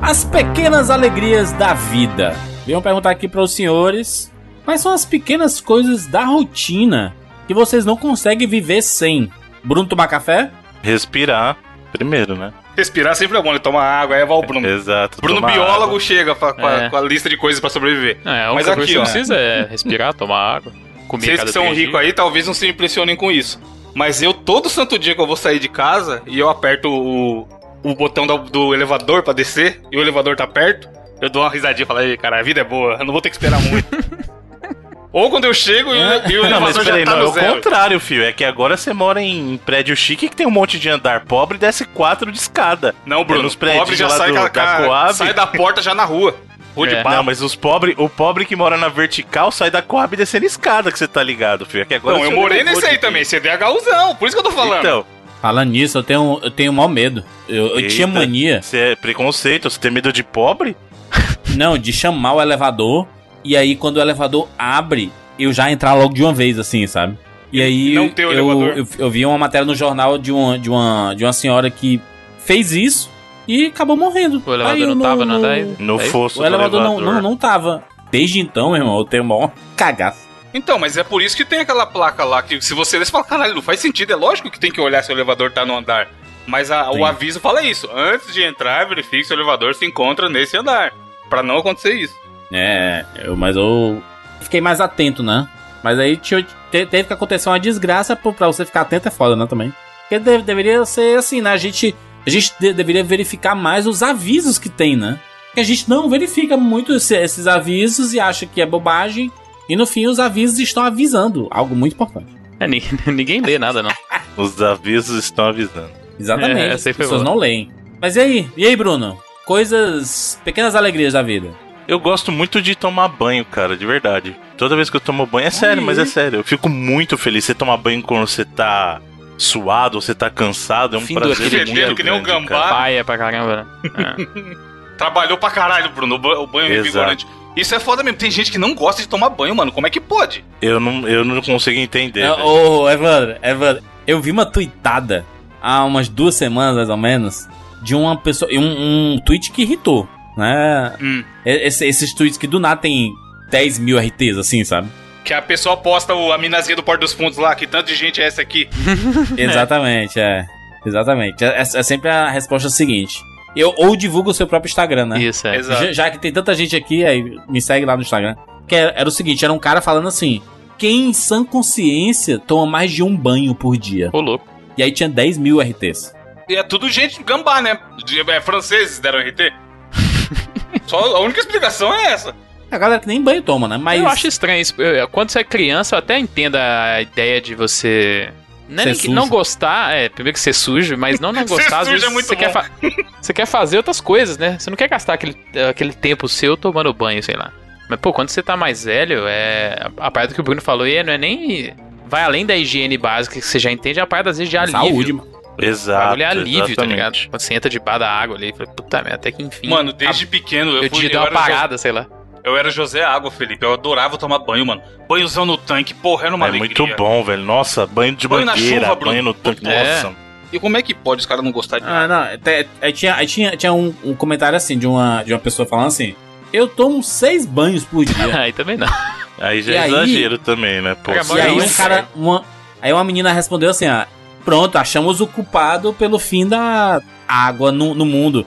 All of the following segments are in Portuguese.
As pequenas alegrias da vida. Venham perguntar aqui para os senhores quais são as pequenas coisas da rotina que vocês não conseguem viver sem. Bruno tomar café? Respirar primeiro, né? Respirar sempre é bom, ele toma água, aí vai o Bruno. Exato. Bruno biólogo água. chega pra- com, a, É. com a lista de coisas pra sobreviver. É, a Mas aqui, que ó. você precisa é respirar, tomar água, comer Vocês cada que são ricos aí, talvez não se impressionem com isso. Mas eu, todo santo dia que eu vou sair de casa e eu aperto o, o botão do, do elevador pra descer e o elevador tá perto, eu dou uma risadinha e falo, aí, cara, a vida é boa, eu não vou ter que esperar muito. Ou quando eu chego e, o- e o Não, já peraí, tá não, é no o zero. contrário, filho. É que agora você mora em prédio chique que tem um monte de andar pobre e desce quatro de escada. Não, É Bruno, nos o pobre prédios já lá sai, do- com a- da Coab. sai da porta já na rua. Rua de É. barro. Não, mas os pobre, o pobre que mora na vertical sai da Coab descendo escada, que você tá ligado, filho. É que agora Não, eu morei nesse aí de- também, CDHUzão, por isso que eu tô falando. Então, Falando nisso, eu tenho, eu tenho maior medo. Eu, eu tinha mania, você é preconceito, você tem medo de pobre? não, de chamar o elevador. E aí, quando o elevador abre, eu já entrar logo de uma vez, assim, sabe? E aí, Não o eu, elevador. eu, eu vi uma matéria no jornal de uma, de, uma, de uma senhora que fez isso e acabou morrendo. O elevador Aí eu não tava no andar ainda? No Aí? fosso O do elevador não, elevador. não, não tava. Desde então, meu irmão, eu tenho maior cagaço. Então, mas é por isso que tem aquela placa lá que se você desce, fala, caralho, não faz sentido. É lógico que tem que olhar se o elevador tá no andar. Mas a- o aviso fala isso. Antes de entrar, verifique se o elevador se encontra nesse andar. Pra não acontecer isso. É, eu, mas eu fiquei mais atento, né? Mas aí tinha- te- teve que acontecer uma desgraça pô, pra você ficar atento é foda, né, também. Porque de- deveria ser assim, né? A gente, a gente de- deveria verificar mais os avisos que tem, né? Porque a gente não verifica muito esse- esses avisos e acha que é bobagem. E no fim os avisos estão avisando algo muito importante. É, ni- ninguém lê nada, não. Os avisos estão avisando. Exatamente. É, as aí foi pessoas não leem. Mas e aí? E aí, Bruno? Coisas. pequenas alegrias da vida. Eu gosto muito de tomar banho, cara, de verdade. Toda vez que eu tomo banho, é sério, mas é sério. Eu fico muito feliz. Você tomar banho quando você tá suado, você tá cansado, é um Fim do prazer aquele muito dia que nem um grande, gambá. cara. Paia pra caramba, né? É. Trabalhou pra caralho, Bruno, o ba- o banho Exato. revigorante. Isso é foda mesmo. Tem gente que não gosta de tomar banho, mano. Como é que pode? Eu não, eu não consigo entender. É, velho. Ô, Evandro, Evandro, eu vi uma tweetada há umas duas semanas, mais ou menos, de uma pessoa. Um, um tweet que irritou, né? Hum. Esse- esses tweets que do nada tem 10 mil RTs, assim, sabe? Que a pessoa posta o, a minazinha do Porto dos Fundos lá, que tanto de gente é essa aqui. Exatamente, é. Exatamente. É, é sempre a resposta seguinte. Eu, ou divulga o seu próprio Instagram, né? Isso, é. Exato. Já, já que tem tanta gente aqui, aí me segue lá no Instagram. Que era, era o seguinte, era um cara falando assim: quem em sã consciência toma mais de um banho por dia? Ô, louco. E aí tinha 10 mil RTs. E é tudo gente gambá, né? De- É, franceses deram RT. Só a única explicação é essa. A galera que nem banho toma, né? Mas Eu acho estranho isso. Quando você é criança, eu até entendo a ideia de você. Não, é não gostar, é, primeiro que ser sujo, mas não não gostar, às vezes é muito você, quer você quer fazer outras coisas, né? Você não quer gastar aquele, aquele tempo seu tomando banho, sei lá. Mas, pô, quando você tá mais velho, é. A, parada que o Bruno falou aí não é nem. Vai além da higiene básica que você já entende, é a parada às vezes de alívio. saúde, mano. O Exato. bagulho é alívio, tá exatamente. ligado? Quando você entra debaixo da água ali, fala, puta merda, até que enfim. Mano, desde a- pequeno eu, eu fui. Eu uma parada, sei lá. Eu era José Água, Felipe. Eu adorava tomar banho, mano. Banhozão no tanque, porra, era uma É alegria. muito bom, velho. Nossa, banho de Banho na chuva, banho no tanque. É. Nossa. E como é que pode os caras não gostar de Ah, não. Aí, aí tinha, aí tinha, tinha um, um comentário assim de uma, de uma pessoa falando assim: Eu tomo seis banhos por dia. Aí também não. Aí já E é aí- exagero também, né? Pô, e aí um cara. Uma, aí uma menina respondeu assim: ah, Pronto, achamos o culpado pelo fim da água no, no mundo.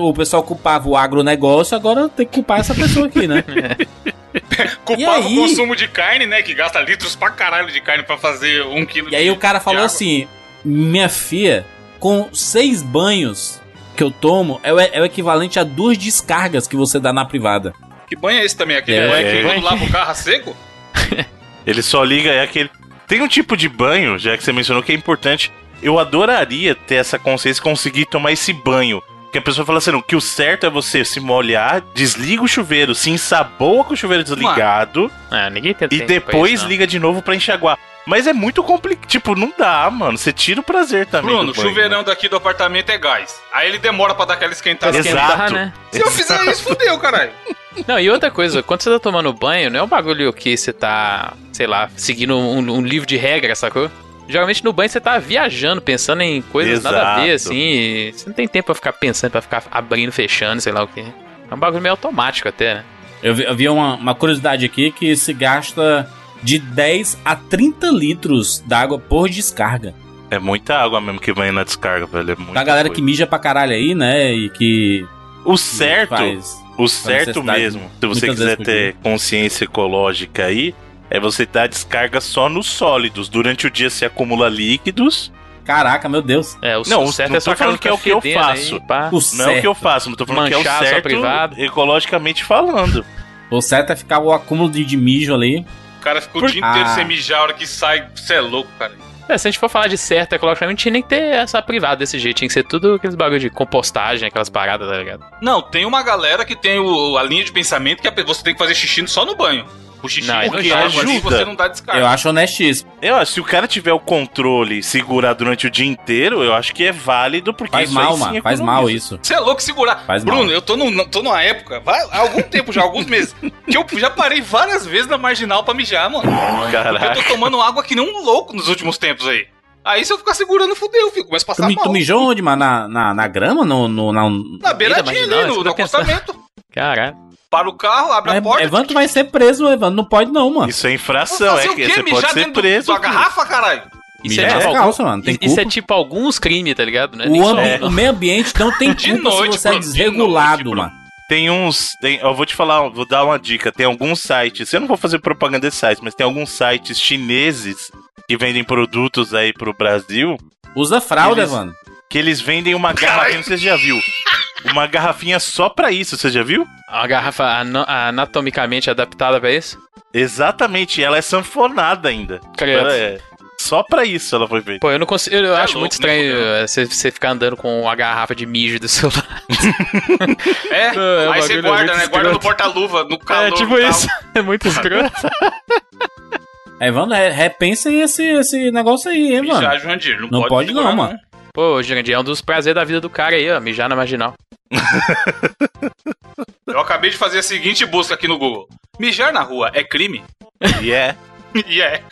O pessoal culpava o agronegócio, agora tem que culpar essa pessoa aqui, né? Culpava aí? o consumo de carne, né? Que gasta litros pra caralho de carne pra fazer um quilo E aí o cara falou assim: Minha filha, com seis banhos que eu tomo, é o, é o equivalente a duas descargas que você dá na privada. Que banho é esse também? Aquele É, banho é. que quando lava o carro a seco? Ele só liga, é aquele. Tem um tipo de banho, já que você mencionou, que é importante. Eu adoraria ter essa consciência e conseguir tomar esse banho. Que a pessoa fala assim, não, que o certo é você se molhar, desliga o chuveiro, se ensaboa com o chuveiro desligado Ah, ninguém tem e depois isso, liga de novo pra enxaguar. Mas é muito complicado. Tipo, não dá, mano. Você tira o prazer também. Bruno, o chuveirão né? daqui do apartamento é gás. Aí ele demora pra dar aquela esquentada. Exato. Esquentar, né? Se eu fizer isso, fudeu, caralho. Não, e outra coisa, quando você tá tomando banho, não é um bagulho que você tá, sei lá, seguindo um, um livro de regras, sacou? Geralmente no banho você tá viajando, pensando em coisas nada a ver, Exato. assim. e Você não tem tempo pra ficar pensando, pra ficar abrindo, fechando, sei lá o quê. É um bagulho meio automático até, né? Eu vi, eu vi uma, uma curiosidade aqui que se gasta de 10 a 30 litros d'água por descarga. É muita água mesmo que vem na descarga, velho. É muita Da galera coisa. que mija pra caralho aí, né? E que O certo, faz. o certo mesmo, se você quiser ter consciência ecológica aí, é você dar descarga só nos sólidos. Durante o dia você acumula líquidos. Caraca, meu Deus. É, o Não, o certo não é só falando que é o que eu aí, faço. pá. O Não é certo, o que eu faço, não tô falando que é o Manchar certo privada. ecologicamente falando. o certo é ficar o acúmulo de, de mijo ali. O cara fica o Por- dia inteiro Ah. sem mijar, a hora que sai, você é louco, cara. É, se a gente for falar de certo ecologicamente, tinha nem que ter essa privada desse jeito. Tinha que ser tudo aqueles bagulho de compostagem, aquelas paradas, tá ligado? Não, tem uma galera que tem o- a linha de pensamento que você tem que fazer xixi só no banho. O xixi Não, porque não ajuda. você não dá descarga. Eu acho honestíssimo. Eu acho, se o cara tiver o controle e segurar durante o dia inteiro, eu acho que é válido, porque Faz mal, mano. Faz economiza. mal isso. Você é louco segurar. Faz Bruno, mal. eu tô, num- tô numa época, vai, há algum tempo já, alguns meses, que eu já parei várias vezes na marginal pra mijar, mano. Porque eu Caraca. tô tomando água que nem um louco nos últimos tempos aí. Aí se eu ficar segurando, fudeu, filho. Começa a Tu, passar mi- mal. tu mijou onde, mano? Na, na, na grama? No, no, na, Na beiradinha ali, no, no acostamento. Caralho. Para o carro, abre a Mas porta. Evandro vai ser preso, Evandro. Não pode não, mano. Isso é infração, é que você pode ser dentro preso. Isso garrafa, caralho? Isso É, é, tipo, calça, mano. Tem isso é culpa. tipo alguns crimes, tá ligado? Né? O, ambi- o meio ambiente não tem De culpa noite, se você é Bruno, de desregulado, noite, mano. Tem uns. Tem, eu vou te falar, vou dar uma dica. Tem alguns sites, eu não vou fazer propaganda desse site, mas tem alguns sites chineses que vendem produtos aí pro Brasil Usa fralda, Eles- Evandro. que eles vendem uma garrafinha, você já viu? Uma garrafinha só pra isso, você já viu? A garrafa ano- anatomicamente adaptada pra isso? Exatamente, ela é sanfonada ainda. Ela é, só pra isso ela foi feita. Pô, eu não consigo. Eu é acho louco, muito né, estranho fudeu? eh, você, você ficar andando com a garrafa de mijo do seu lado. É, É, o aí você é guarda, muito né? Guarda no escroto. porta-luva, no calor. é tipo e isso. É muito escroto. Evandro, re- repensa esse, esse negócio aí, hein, mano. Mijar, Jurandir, não, Não pode, pode não, mano. Pô, Jurandir, é um dos prazeres da vida do cara aí, ó. Mijar na marginal. Eu acabei de fazer a seguinte busca aqui no Google. Mijar na rua é crime? E é, E é.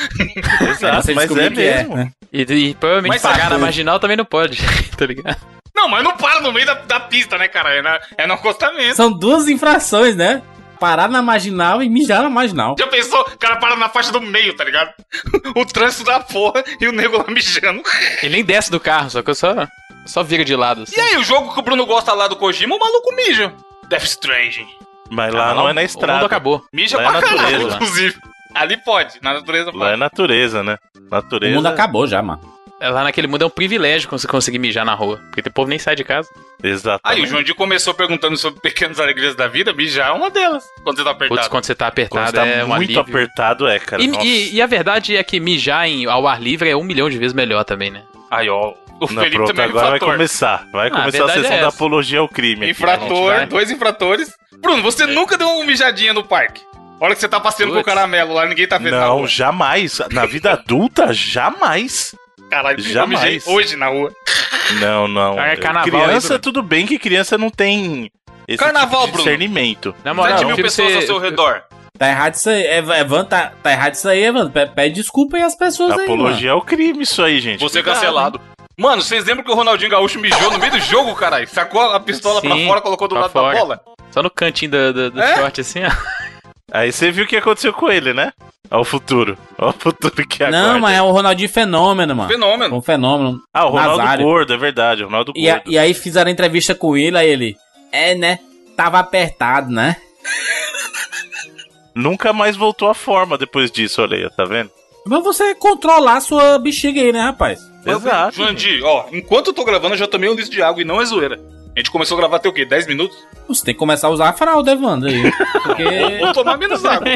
exato, mas é que mesmo. né? E, e provavelmente Mas pagar na marginal também não pode, tá ligado? Não, mas não para no meio da, da pista, né, cara? É, na- é no acostamento. São duas infrações, né? Parar na marginal e mijar na marginal. Já pensou? O cara para na faixa do meio, tá ligado? o trânsito da porra e o nego lá mijando. Ele nem desce do carro, só que eu só, só vira de lado. Assim. E aí, o jogo que o Bruno gosta lá do Kojima, o maluco mija. Death Stranding. Mas lá Ah, não é na O mundo estrada. acabou. Mija Lá é pra caralho, natureza. inclusive. Ali pode, na natureza Lá é pode. natureza, né? O Natureza. mundo acabou já, mano. É, Lá naquele mundo é um privilégio você conseguir mijar na rua. Porque o povo nem sai de casa. Aí, Exatamente. o João começou perguntando sobre pequenas alegrias da vida, mijar é uma delas, quando você tá apertado. Putz, quando você tá apertado tá é um muito alívio. apertado, é, cara. E, e- e a verdade é que mijar em, ao ar livre é um milhão de vezes melhor também, né? Aí, ó, o Não, Felipe pronto, também é agora vai infrator. começar. Vai Ah, a começar a, verdade sessão é da apologia ao crime. aqui. Infrator, vai. dois infratores. Bruno, você nunca deu uma mijadinha no parque. Hora que você tá passeando com o caramelo lá, ninguém tá vendo na Não, rua. jamais. Na vida adulta, jamais. Caralho, jamais. hoje na rua. Não, não. É carnaval aí, criança, Bruno. tudo bem que criança não tem esse Carnaval, tipo de Bruno. discernimento. Na moral, 7 eu mil prefiro pessoas ao ser- seu redor. Tá errado isso aí. Ev- Evandro, tá, tá errado isso aí. Pe- Pede desculpa aí às pessoas aí, mano. Apologia ao crime, isso aí, gente. Você é Cuidado, cancelado. Mano, vocês lembram que o Ronaldinho Gaúcho mijou no meio do jogo, caralho? Sacou a pistola pra Sim, fora, colocou do pra lado fora. da bola? Só no cantinho do, do, do É? short, assim, ó. Aí você viu o que aconteceu com ele, né? Olha o futuro. Olha o futuro que aguarda. Não, mas é o Ronaldinho fenômeno, mano. Fenômeno. Um fenômeno. Ah, o Ronaldo Nazário. Gordo, é verdade. O Ronaldo E, a- Gordo. e aí fizeram entrevista com ele, aí ele. É, né? Tava apertado, né? Nunca mais voltou à forma depois disso, olha aí, tá vendo? Mas você controlar a sua bexiga aí, né, rapaz? Exato. Jandir, ó, enquanto eu tô gravando, eu já tomei um litro de água e não é zoeira. A gente começou a gravar até o quê? 10 minutos? Você tem que começar a usar a fralda, Evandro, aí. Porque Vou tomar menos água.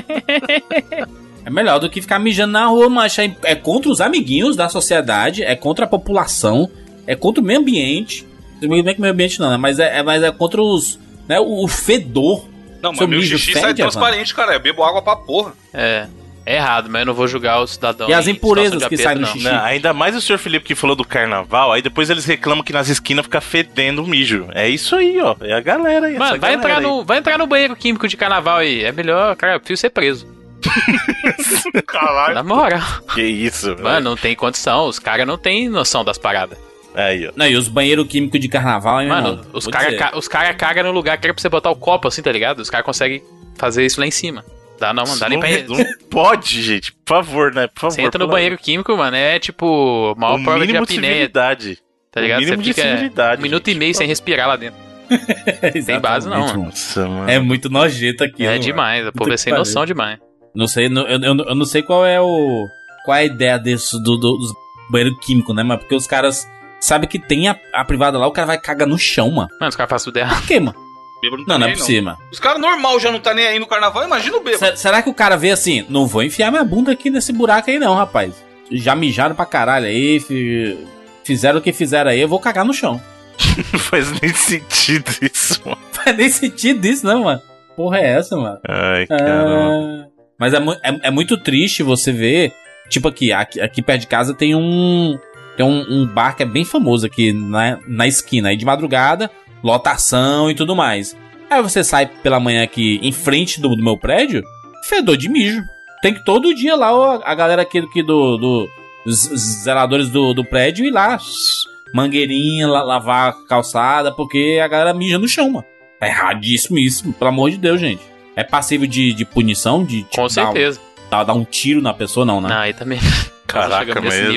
é melhor do que ficar mijando na rua, mas é, é contra os amiguinhos da sociedade, é contra a população, é contra o meio ambiente. Tudo bem que o meio ambiente não, né? Mas é, é- mas é contra os. Né, o, o fedor. Não, mas Seu meu xixi fede, sai transparente, cara. Eu bebo água pra porra. É. É errado, mas eu não vou julgar o cidadão. E as impurezas que saem no não. xixi? Não, ainda mais o senhor Felipe que falou do carnaval, aí depois eles reclamam que nas esquinas fica fedendo o mijo. É isso aí, ó. É a galera aí. Mano, essa vai galera entrar, aí. no, vai entrar no banheiro químico de carnaval aí. É melhor, cara, eu prefiro ser preso. Caralho. Na moral. Que isso, velho. Mano, não tem condição. Os caras não tem noção das paradas. Aí, ó. Não, e os banheiros químicos de carnaval, hein, Mano, irmão? os caras ca os cara cagam no lugar que era pra você botar o copo assim, tá ligado? Os caras conseguem fazer isso lá em cima. Dá não, mano. Dá nem não, pra. não pode, gente. Por favor, né? Por favor. Você entra no banheiro químico, mano, é tipo maior O prova de apneia, tá ligado? o mínimo Você de fica civilidade, um minuto gente. e meio sem respirar lá dentro. Exatamente, base não, mano. Nossa, mano. É muito nojento aqui. é demais, o povo é sem noção demais. Não sei, não- eu, eu, eu não sei qual é o. Qual é a ideia desse do, do- dos banheiros químicos, né, mano? Porque os caras sabem que tem a, a privada lá, o cara vai cagar no chão, mano. Mano, os caras fazem tudo errado. Por quê, mano? Bêbado Não, não é tem, possível, mano. Os caras normal já não tá nem aí no carnaval, imagina o bêbado. Se- Será que o cara vê assim? Não vou enfiar minha bunda aqui nesse buraco aí, não, rapaz. Já mijaram pra caralho aí, fi- fizeram o que fizeram aí, eu vou cagar no chão. Não faz nem sentido isso, mano. Faz nem sentido isso, não, mano. Porra é essa, mano? Ai, caramba. Ah, mas é, é, é muito triste você ver. Tipo aqui, aqui, aqui perto de casa tem um. Tem um, um bar que é bem famoso aqui na, na esquina. Aí de madrugada, lotação e tudo mais. Aí você sai pela manhã aqui em frente do, do meu prédio, fedor de mijo. Tem que todo dia lá ó, a galera aqui, aqui do. do os os zeladores do, do prédio ir lá. Mangueirinha, la- lavar a calçada, porque a galera mija no chão, mano. É erradíssimo isso, pelo amor de Deus, gente. É passível de, de punição? De tipo, Com dar, certeza. dar, dar um tiro na pessoa, não, né? Não, aí também. Caraca, mas Não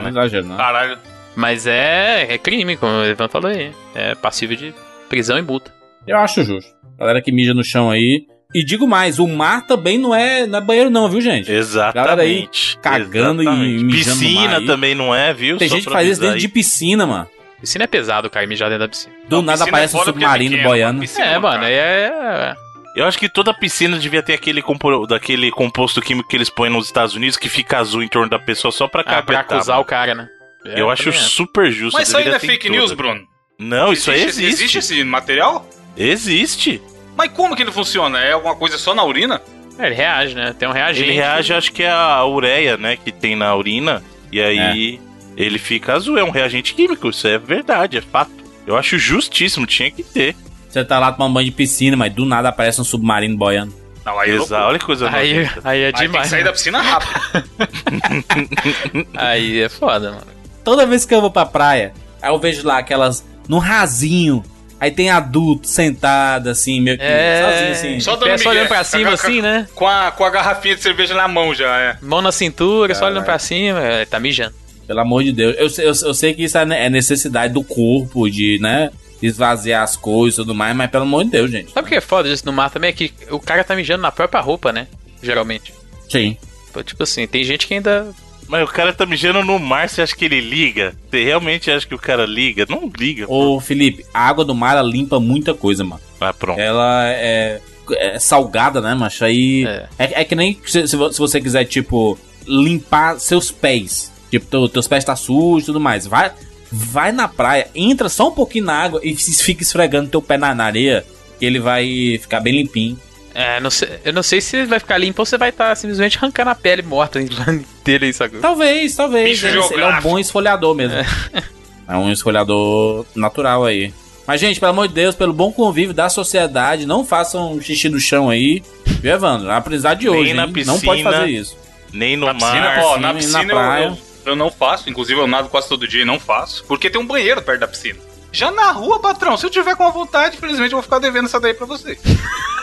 né? exagero, não. Caralho. Mas é, é crime, como o Ivan falou aí. É passível de prisão e multa. Eu acho justo. Galera que mija no chão aí. E digo mais, o mar também não é, não é banheiro, não, viu, gente? Galera aí Exatamente. cagando e Exatamente. mijando no mar Piscina aí. também não é, viu? Tem Só gente que faz isso dentro de aí. piscina, mano. Piscina é pesado, cara, mijar dentro da piscina. Do Não, nada piscina é aparece um é submarino pequeno, boiando. Piscina É, não, mano, é. Eu acho que toda piscina devia ter aquele, compo- daquele composto químico que eles põem nos Estados Unidos que fica azul em torno da pessoa só pra Ah, pra acusar mano. o cara, né? É, Eu acho super justo. Mas isso aí não deveria é fake news, todas. Bruno? Não, isso aí existe. Existe esse material? Existe. Mas como que ele funciona? É alguma coisa só na urina? É, ele reage, né? Tem um reagente. Ele reage, acho que é a ureia, né, que tem na urina. E aí ele fica azul. É um reagente químico. Isso é verdade, é fato. Eu acho justíssimo, tinha que ter. Você tá lá tomando banho de piscina, mas do nada aparece um submarino boiando. Não, aí é Exato. Olha que coisa Aí, aí é Aí tem que demais. sair da piscina rápido. Aí é foda, mano. Toda vez que eu vou pra praia, aí eu vejo lá aquelas no rasinho. Aí tem adulto sentado, assim, meio que É. sozinho, assim. Só dando só olhando pra cima, Ca- assim, né? Com a, com a garrafinha de cerveja na mão já, é. Mão na cintura, só olhando pra cima. é, Tá mijando. Pelo amor de Deus. Eu, sei- eu, eu sei que isso é é necessidade do corpo, de, né, esvaziar as coisas e tudo mais, mas pelo amor de Deus, gente. Sabe o que é foda disso no mar também? É que o cara tá mijando na própria roupa, né? Geralmente. Sim. Tipo assim, tem gente que ainda. Mas o cara tá mijando no mar, você acha que ele liga? Você realmente acha que o cara liga? Não liga. Ô, Felipe, a água do mar ela limpa muita coisa, mano. Ah, pronto. Ela é, é salgada, né, macho? Aí. É. É, é que nem se, se vo- se você quiser, tipo, limpar seus pés. Tipo, teu- teus pés tá sujos e tudo mais. Vai, vai na praia, entra só um pouquinho na água e fica esfregando teu pé na, na areia, que ele vai ficar bem limpinho. É, não sei, eu não sei se vai ficar limpo ou você vai estar simplesmente arrancando a pele morta dele aí, sabe? Talvez, talvez. Ele, ele é um bom esfoliador mesmo. É. um esfoliador natural aí. Mas, gente, pelo amor de Deus, pelo bom convívio da sociedade, não façam xixi no chão aí. Viu, Evandro? É um aprendizado de Nem hoje, na hein? Não pode piscina. fazer isso. Nem no Na piscina, mar. ó, sim, na na piscina eu- praia. eu, eu não faço. Inclusive, eu nado quase todo dia e não faço. Porque tem um banheiro perto da piscina. Já na rua, patrão, se eu tiver com a vontade, infelizmente eu vou ficar devendo essa daí pra você.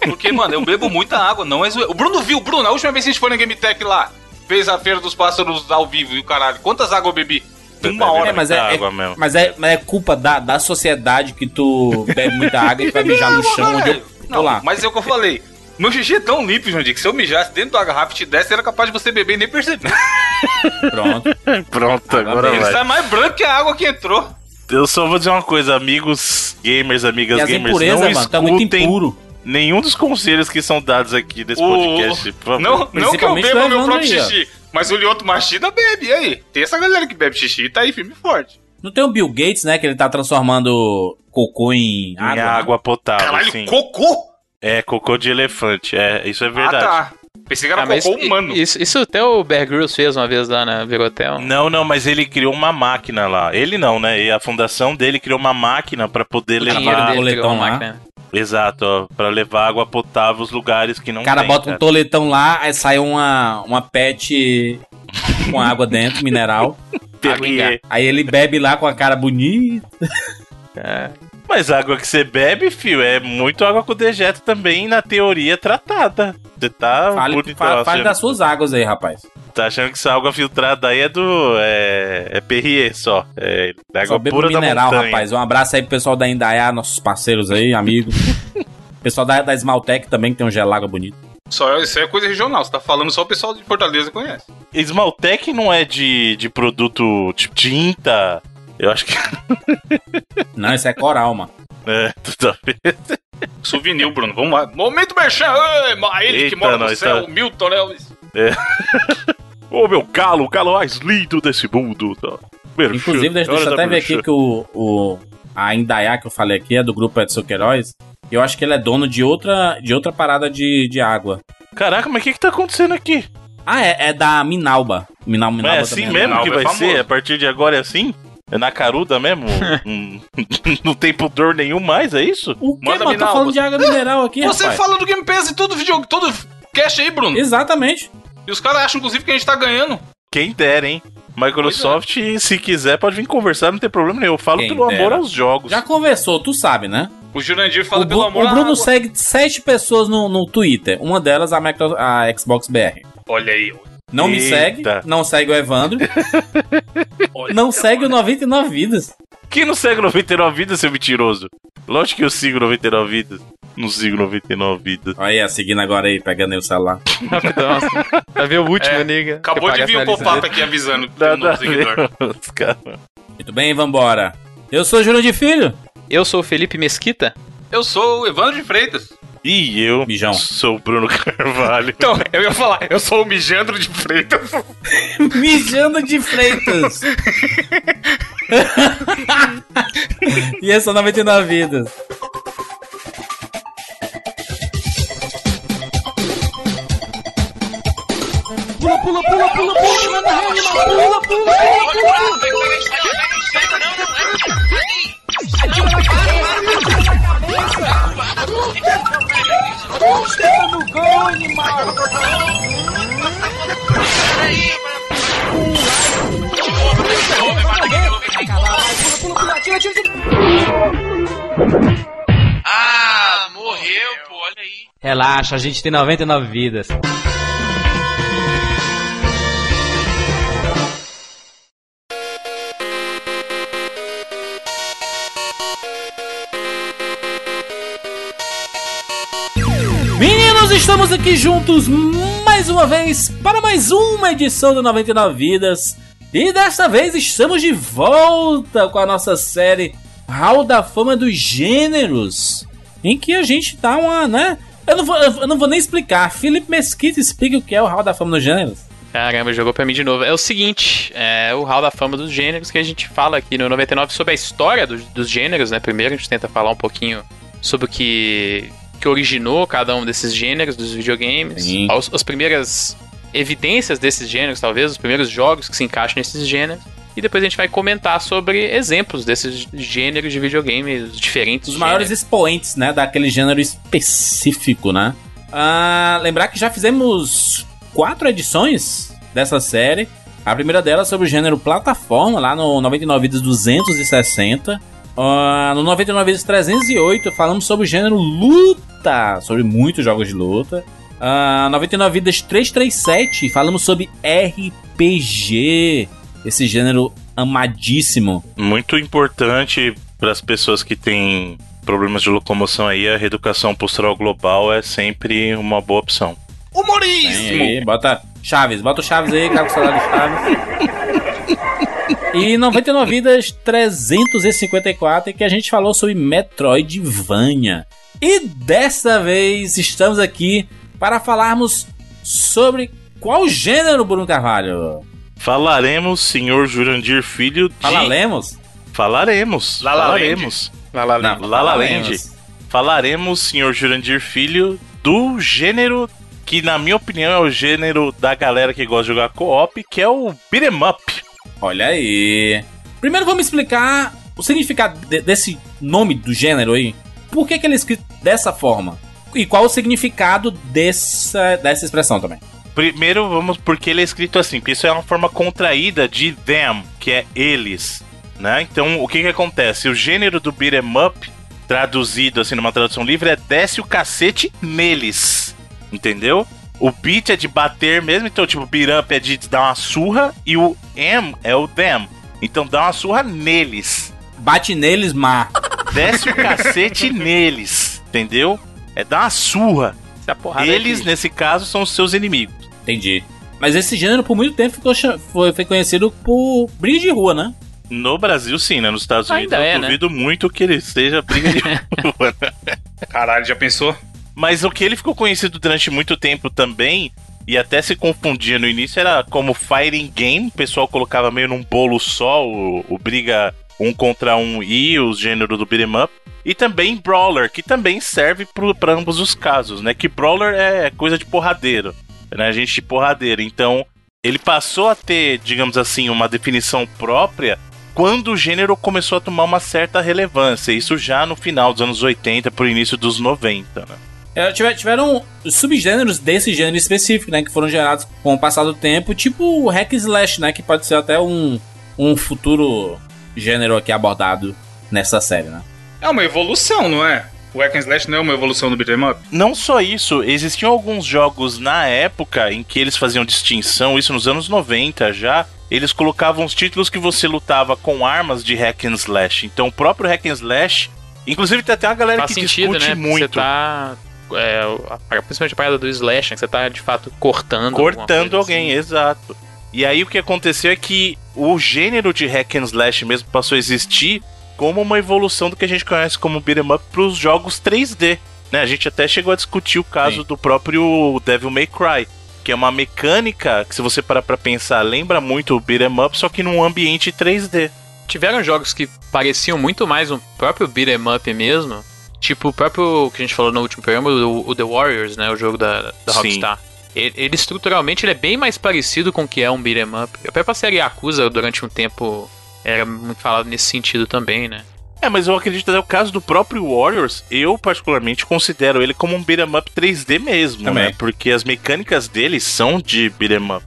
Porque, mano, eu bebo muita água, não é zoeira. O Bruno viu, Bruno, a última vez que a gente foi na Game Tech lá, fez a Feira dos Pássaros ao vivo e o caralho. Quantas águas eu bebi? Uma hora. É, mas é, é- água mesmo. mas é, mas é culpa da, da sociedade que tu bebe muita água e vai mijar no chão onde eu tô lá. mas é o que eu falei. Meu xixi é tão limpo, Jandir, que se eu mijasse dentro da garrafa e te desse, era capaz de você beber e nem perceber. Pronto. Pronto, agora Ele vai. sai mais branco que a água que entrou. Eu só vou dizer uma coisa, amigos gamers, amigas E as gamers, impurezas, não mano, tá muito escutem impuro. Nenhum dos conselhos que são dados aqui desse O- podcast. Não, não que eu beba meu próprio aí, ó. xixi, mas o Lioto Machida bebe, e aí? Tem essa galera que bebe xixi e tá aí firme e forte. Não tem o Bill Gates, né? Que ele tá transformando cocô em Em água. né? água potável, Caralho, sim. cocô? É, cocô de elefante, é, isso é verdade. Ah, tá. Pensei que era Ah, mas cocô i- humano. Isso, isso até o Bear Grylls fez uma vez lá na Virotel. Não, não, mas ele criou uma máquina lá. Ele não, né? E a fundação dele criou uma máquina pra poder O dinheiro levar. dele boletão criou uma lá. máquina. Exato, ó, pra levar água potável aos lugares que não O cara tem, bota um cara. toletão lá, aí sai uma, uma pet com água dentro, mineral. Aí ele bebe lá com a cara bonita. Mas a água que você bebe, fio, é muito água com dejeto também, na teoria, tratada. Você tá Fale, bonito, fale, fale das suas águas aí, rapaz. tá achando que essa água filtrada aí é do... é, é Perrier só. É Só água bebo pura da mineral, montanha. rapaz. Um abraço aí pro pessoal da Indaiá, nossos parceiros aí, amigos. pessoal da, da Smaltec também, que tem um gelágua bonito. Só, isso é coisa regional, você tá falando só o pessoal de Fortaleza conhece. Esmaltec não é de, de produto tipo tinta. Eu acho que. Não, isso é coral, mano. É, tudo a ver. Souvenir, Bruno, vamos lá. Momento Merchan, Ei, ele que Eita, mora no nós céu, tá- o Milton, né? Ô meu galo, o galo mais lindo desse mundo. Tá? Merchan, Inclusive, deixa, deixa eu até ver merchan. aqui que o, o a Indaiá que eu falei aqui é do grupo Edson Queiroz. Eu acho que ele é dono de outra, de outra parada de, de água. Caraca, mas o que que tá acontecendo aqui? Ah, é, é da Minalba. Minal, Mas Minalba é assim também mesmo Ronaldo que é vai famoso. ser? A partir de agora é assim? É na caruda mesmo? Hum, não tem pudor nenhum mais, é isso? O que, Manda mano? Tô Minalba. falando de água mineral aqui, Você rapaz. fala do Game Pass e todo vídeo, todo cast aí, Bruno. Exatamente. E os caras acham, inclusive, que a gente tá ganhando. Quem dera, hein? Microsoft, se quiser, pode vir conversar, não tem problema nenhum. Eu falo Quem pelo amor dera. aos jogos. Já conversou, tu sabe, né? O Jurandir fala O, pelo amor o Bruno água. segue sete pessoas no, no Twitter. Uma delas, a, Micro- a Xbox BR. Olha aí. Não me Eita. segue, não segue o Evandro. não segue o 99 Vidas. Quem não segue 99 vidas, seu mentiroso? Lógico que eu sigo 99 vidas. Não sigo 99 vidas. Olha aí, seguindo agora aí, pegando aí o celular. Rapidão, assim. Vai ver o último, É, nigga. Acabou de vir o pop-up aqui avisando novo a seguidor. Muito bem, vambora. Eu sou Júlio de Filho. Eu sou o Felipe Mesquita. Eu sou o Evandro de Freitas. E eu Mijão. sou o Bruno Carvalho. Então, eu ia falar, eu sou o Mijandro de Freitas. Mijando de Freitas. e esse é o 99 Vidas. Ah, morreu, pô, olha aí. Relaxa, a gente tem 99 vidas. Estamos aqui juntos mais uma vez para mais uma edição do 99 Vidas. E desta vez estamos de volta com a nossa série Hall da Fama dos Gêneros, em que a gente dá uma, né? Eu não vou, eu não vou nem explicar. Felipe Mesquita explica o que é o Hall da Fama dos Gêneros. Caramba, jogou pra mim de novo. É o seguinte, é o Hall da Fama dos Gêneros que a gente fala aqui no 99 sobre a história dos, dos gêneros, né? Primeiro a gente tenta falar um pouquinho sobre o que, que originou cada um desses gêneros dos videogames. As, as primeiras evidências desses gêneros, talvez, os primeiros jogos que se encaixam nesses gêneros. E depois a gente vai comentar sobre exemplos desses gêneros de videogames diferentes. Os maiores gêneros. expoentes, né, daquele gênero específico, né? Ah, lembrar que já fizemos quatro edições dessa série. A primeira delas sobre o gênero plataforma, lá no 99 Vidas 260. Ah, no 99 Vidas 308 falamos sobre o gênero luta, sobre muitos jogos de luta. Ah, 99 Vidas 337 falamos sobre RPG, esse gênero amadíssimo. Muito importante para as pessoas que têm problemas de locomoção aí, a reeducação postural global é sempre uma boa opção. Humorismo! aí, bota Chaves, bota o Chaves aí, cara com o celular do Chaves. E 99 Vidas 354, que a gente falou sobre Metroidvania. E dessa vez estamos aqui para falarmos sobre qual gênero, Bruno Carvalho? Falaremos, senhor Jurandir Filho, de... Falaremos? Falaremos. Falaremos. Lá, lá, lá. Não, La La falaremos. Land. Falaremos, senhor Jurandir Filho, do gênero que, na minha opinião, é o gênero da galera que gosta de jogar co-op, que é o beat'em up. Olha aí. Primeiro vamos explicar o significado de- desse nome do gênero aí. por que, que ele é escrito dessa forma? E qual o significado dessa, dessa expressão também? Primeiro, vamos porque ele é escrito assim, porque isso é uma forma contraída de them, que é eles, né? Então, o que que acontece? O gênero do beat 'em up, traduzido assim numa tradução livre, é desce o cacete neles, entendeu? O beat é de bater mesmo, então tipo, beat up é de dar uma surra e o M é o them. Então dá uma surra neles. Bate neles, mar. Desce o cacete neles, entendeu? É dar uma surra. Essa porrada Eles, aqui. nesse caso, são os seus inimigos. Entendi. Mas esse gênero por muito tempo ficou, foi, foi conhecido por briga de rua, né? No Brasil, sim, né? Nos Estados Unidos, Ainda eu é, né? duvido muito que ele seja briga de rua. né? Caralho, já pensou? Mas o que ele ficou conhecido durante muito tempo também, e até se confundia no início, era como fighting game. O pessoal colocava meio num bolo só o, o briga um contra um e o gênero do beat'em up. E também brawler, que também serve para ambos os casos, né? Que brawler é coisa de porradeiro, né? Gente de porradeiro. Então, ele passou a ter, digamos assim, uma definição própria quando o gênero começou a tomar uma certa relevância. Isso já no final dos anos 80 pro início dos 90, né? É, tiver- tiveram subgêneros desse gênero específico, né? Que foram gerados com o passar do tempo, tipo o hack and slash, né? Que pode ser até um, um futuro gênero aqui abordado nessa série, né? É uma evolução, não é? O Hack and Slash não é uma evolução do beat'em up? Não só isso, existiam alguns jogos na época em que eles faziam distinção, isso nos anos 90 já, eles colocavam os títulos que você lutava com armas de hack and slash. Então o próprio hack and slash, inclusive tem até uma galera Faz que sentido, discute né? Porque Você muito. tá. É, a- principalmente a parada do slash, né? que você tá de fato cortando. cortando alguém, assim. exato. E aí o que aconteceu é que o gênero de hack and slash mesmo passou a existir como uma evolução do que a gente conhece como beat'em up para os jogos 3D. Né? A gente até chegou a discutir o caso Sim. do próprio Devil May Cry, que é uma mecânica que se você parar para pensar lembra muito o beat'em up, só que num ambiente 3D. Tiveram jogos que pareciam muito mais um próprio beat'em up mesmo. Tipo o próprio que a gente falou no último programa, o, o The Warriors, né? O jogo da, da. Rockstar. Ele, ele, estruturalmente ele é bem mais parecido com o que é um beat'em up. Eu até passei a Yakuza durante um tempo. Era muito falado nesse sentido também, né? É, mas eu acredito que no caso do próprio Warriors, eu particularmente considero ele como um beat'em up 3D mesmo, Também. né? Porque as mecânicas dele são de beat'em up.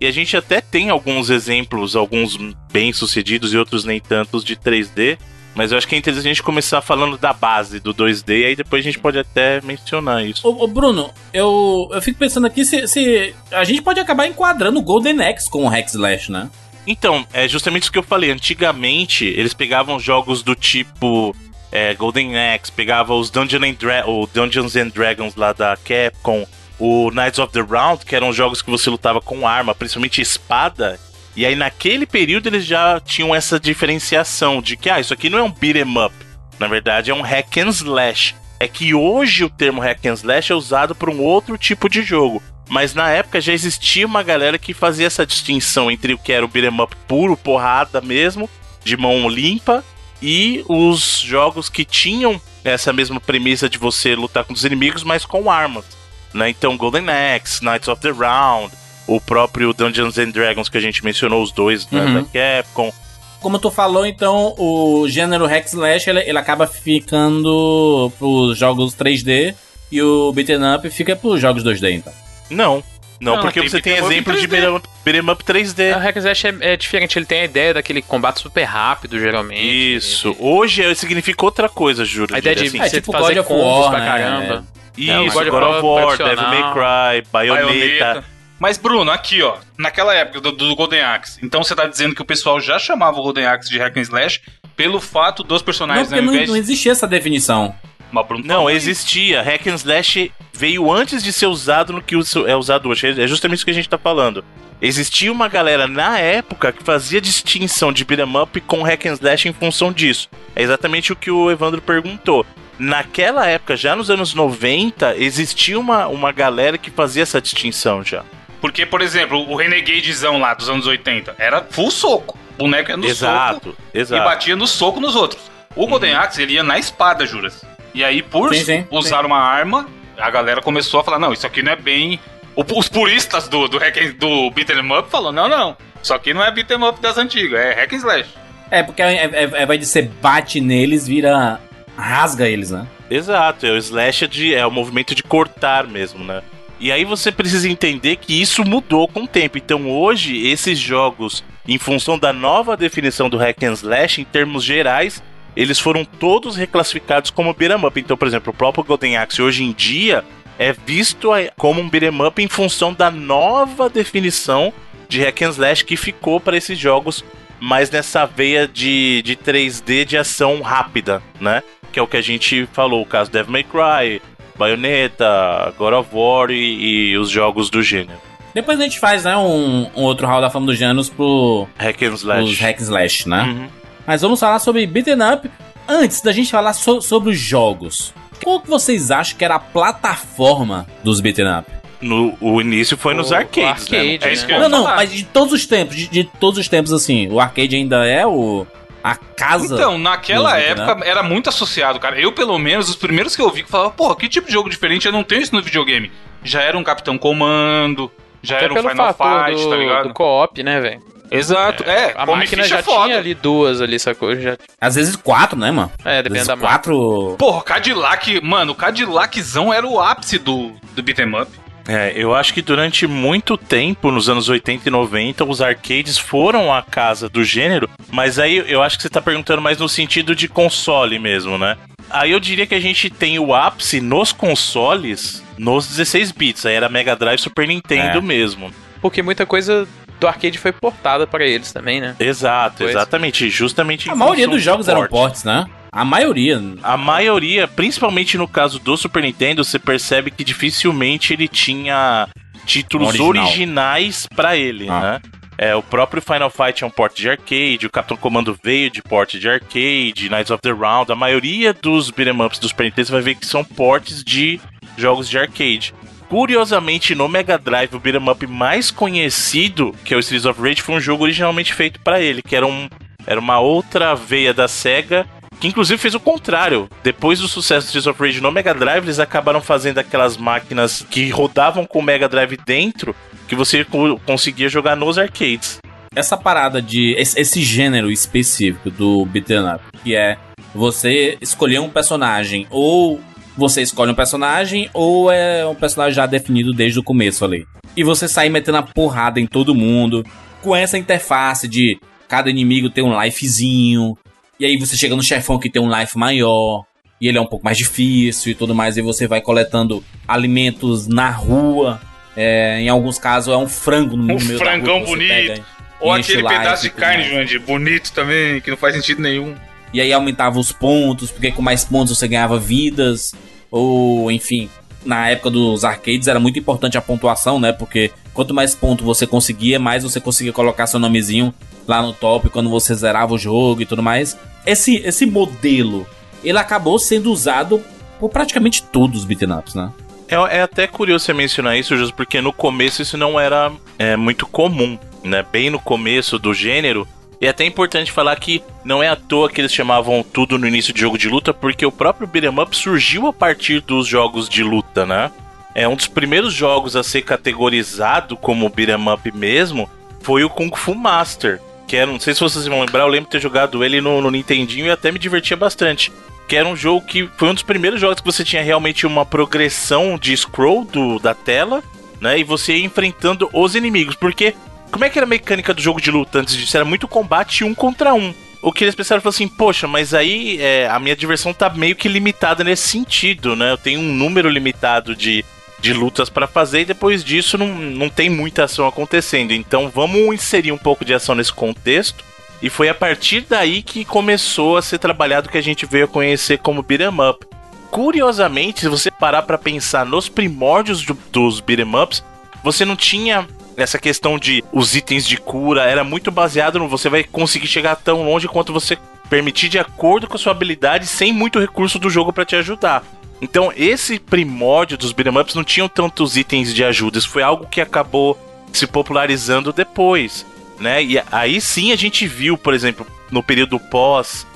E a gente até tem alguns exemplos, alguns bem sucedidos e outros nem tantos de 3D. Mas eu acho que é interessante a gente começar falando da base do 2D, e aí depois a gente pode até mencionar isso. Ô, ô, Bruno, eu, eu fico pensando aqui se, se a gente pode acabar enquadrando o Golden Axe com o hack slash, né? Então, é justamente isso que eu falei. Antigamente, eles pegavam jogos do tipo é, Golden Axe, pegavam os Dungeon and Dra o Dungeons and Dragons lá da Capcom, o Knights of the Round, que eram jogos que você lutava com arma, principalmente espada. E aí, naquele período, eles já tinham essa diferenciação de que, ah, isso aqui não é um beat'em up. Na verdade, é um hack and slash. É que hoje o termo hack and slash é usado para um outro tipo de jogo. Mas na época já existia uma galera que fazia essa distinção entre o que era o beat'em up puro, porrada mesmo, de mão limpa, e os jogos que tinham essa mesma premissa de você lutar com os inimigos, mas com armas. Né? Então, Golden Axe, Knights of the Round, o próprio Dungeons and Dragons que a gente mencionou, os dois né, Uhum. da Capcom. Como tu falou, então, o gênero hack slash ele, ele acaba ficando pros jogos 3D e o beaten up fica pros jogos 2D, então. Não, não, Não, porque tem você tem beat'em up exemplo de 3D. beat'em up, beat'em up 3D. O Hack and Slash é, é diferente, ele tem a ideia daquele combate super rápido, geralmente. Isso. Hoje é- significa outra coisa, juro. A ideia de assim. É, tipo fazer God of combos War, pra né? caramba. É, Isso, God God of War Devil. May Cry, Bayonetta. Bayonetta. Mas, Bruno, aqui, ó, naquela época do, do Golden Axe, então você tá dizendo que o pessoal já chamava o Golden Axe de Hack and Slash pelo fato dos Não, personagens, não, invés não existia essa definição. Mas, Bruno, Não, existia. Hack and Slash veio antes de ser usado no que é usado hoje. É justamente isso que a gente tá falando. Existia uma galera na época que fazia distinção de beat'em up com hack and slash em função disso. É exatamente o que o Evandro perguntou. Naquela época, já nos anos 90, existia uma, uma galera que fazia essa distinção já. Porque, por exemplo, o Renegadezão lá dos anos 80 era full soco. O boneco ia no soco exato, e exato. batia no soco nos outros. O Golden Axe, ele ia na espada, juras. E aí, por Sim, sim, usar uma arma, a galera começou a falar, não, isso aqui não é bem... Os puristas do, do, hack do beat'em up falam, não, não, isso aqui não é beat'em up das antigas, é hack and slash. É, porque é, é, é, vai de ser bate neles, vira. rasga eles, né? Exato, é o slash de, é o movimento de cortar mesmo, né? E aí você precisa entender que isso mudou com o tempo. Então hoje, esses jogos, em função da nova definição do hack and slash, em termos gerais, eles foram todos reclassificados como beat'em up. Então, por exemplo, o próprio Golden Axe hoje em dia é visto como um beat'em up em função da nova definição de hack and slash que ficou para esses jogos mais nessa veia de, de 3D de ação rápida, né? Que é o que a gente falou, o caso Devil May Cry, Bayonetta, God of War e, e os jogos do gênero. Depois a gente faz, né, um, um outro Hall da Fama dos Gêneros pro Hack and Slash. os hack and slash, né? Uhum. Mas vamos falar sobre beaten up. Antes da gente falar so- sobre os jogos, qual que vocês acham que era a plataforma dos beaten up? No, o início foi nos O- o arcades, arcade, né? É isso que eu ia Não, não, falar. mas de todos os tempos, de, de todos os tempos, assim, o arcade ainda é o a casa. Então, naquela beat'em época era muito associado, cara. Eu, pelo menos, os primeiros que eu vi que falava, porra, que tipo de jogo diferente? Eu não tenho isso no videogame. Já era um Capitão Comando, já Até era um pelo Final Fight, do, tá ligado? do co-op, né, velho? Exato, é, A Home máquina Fish já é foda. tinha ali duas ali, sacou? Já... Às vezes quatro, né, mano? É, vezes da máquina. quatro. Porra, o Cadillac, mano, o Cadillaczão era o ápice do, do beat'em up. É, eu acho que durante muito tempo, nos anos 80 e 90, os arcades foram a casa do gênero, mas aí eu acho que você tá perguntando mais no sentido de console mesmo, né? Aí eu diria que a gente tem o ápice nos consoles nos 16 bits, aí era Mega Drive Super Nintendo É. mesmo. Porque muita coisa do arcade foi portada pra eles também, né? Exato, exatamente, justamente A maioria dos do jogos eram porte. portes, né? A maioria. A maioria, principalmente no caso do Super Nintendo, você percebe que dificilmente ele tinha títulos Original. originais pra ele, Ah. né? É, o próprio Final Fight é um port de arcade, o Capitão Comando veio de port de arcade, Knights of the Round. A maioria dos beat'em ups do Super Nintendo você vai ver que são ports de jogos de arcade. Curiosamente, no Mega Drive, o beat'em up mais conhecido, que é o Streets of Rage, foi um jogo originalmente feito pra ele, que era, um, era uma outra veia da SEGA que inclusive fez o contrário. Depois do sucesso do Streets of Rage no Mega Drive, eles acabaram fazendo aquelas máquinas que rodavam com o Mega Drive dentro, que você co- conseguia jogar nos arcades. Essa parada de. Esse, esse gênero específico do beaten up, que é você escolher um personagem, ou você escolhe um personagem, ou é um personagem já definido desde o começo ali. E você sair metendo a porrada em todo mundo, com essa interface de cada inimigo ter um lifezinho, e aí você chega no chefão que tem um life maior, e ele é um pouco mais difícil e tudo mais, e você vai coletando alimentos na rua. É, em alguns casos é um frango no Um meio da rua frangão que você bonito. pega Ou aquele pedaço de carne. Jurandir, bonito também, que não faz sentido nenhum. E aí aumentava os pontos, porque com mais pontos você ganhava vidas. Ou, enfim, na época dos arcades era muito importante a pontuação, né? Porque quanto mais pontos você conseguia, mais você conseguia colocar seu nomezinho lá no top quando você zerava o jogo e tudo mais. Esse, esse modelo, ele acabou sendo usado por praticamente todos os beat'em ups, né? É, é até curioso você mencionar isso, Jus, porque no começo isso não era é, muito comum, né? Bem no começo do gênero. E é até importante falar que não é à toa que eles chamavam tudo no início de jogo de luta, porque o próprio beat'em up surgiu a partir dos jogos de luta, né? É um dos primeiros jogos a ser categorizado como beat'em up mesmo, foi o Kung Fu Master. Que era, não sei se vocês vão lembrar, eu lembro de ter jogado ele no, no Nintendinho e até me divertia bastante que era um jogo que foi um dos primeiros jogos que você tinha realmente uma progressão de scroll do, da tela, né? E você ia enfrentando os inimigos. Porque como é que era a mecânica do jogo de luta antes disso? Era muito combate um contra um. O que eles pensaram foi assim, poxa, mas aí é, a minha diversão tá meio que limitada nesse sentido, né? Eu tenho um número limitado de, de lutas pra fazer e depois disso não, não tem muita ação acontecendo. Então vamos inserir um pouco de ação nesse contexto. E foi a partir daí que começou a ser trabalhado que a gente veio a conhecer como beat'em up. Curiosamente, se você parar pra pensar nos primórdios do- dos beat'em ups, você não tinha essa questão de os itens de cura, era muito baseado no você vai conseguir chegar tão longe quanto você permitir de acordo com a sua habilidade, sem muito recurso do jogo pra te ajudar. Então, esse primórdio dos beat'em ups não tinham tantos itens de ajuda, isso foi algo que acabou se popularizando depois né? E aí sim a gente viu, por exemplo, no período pós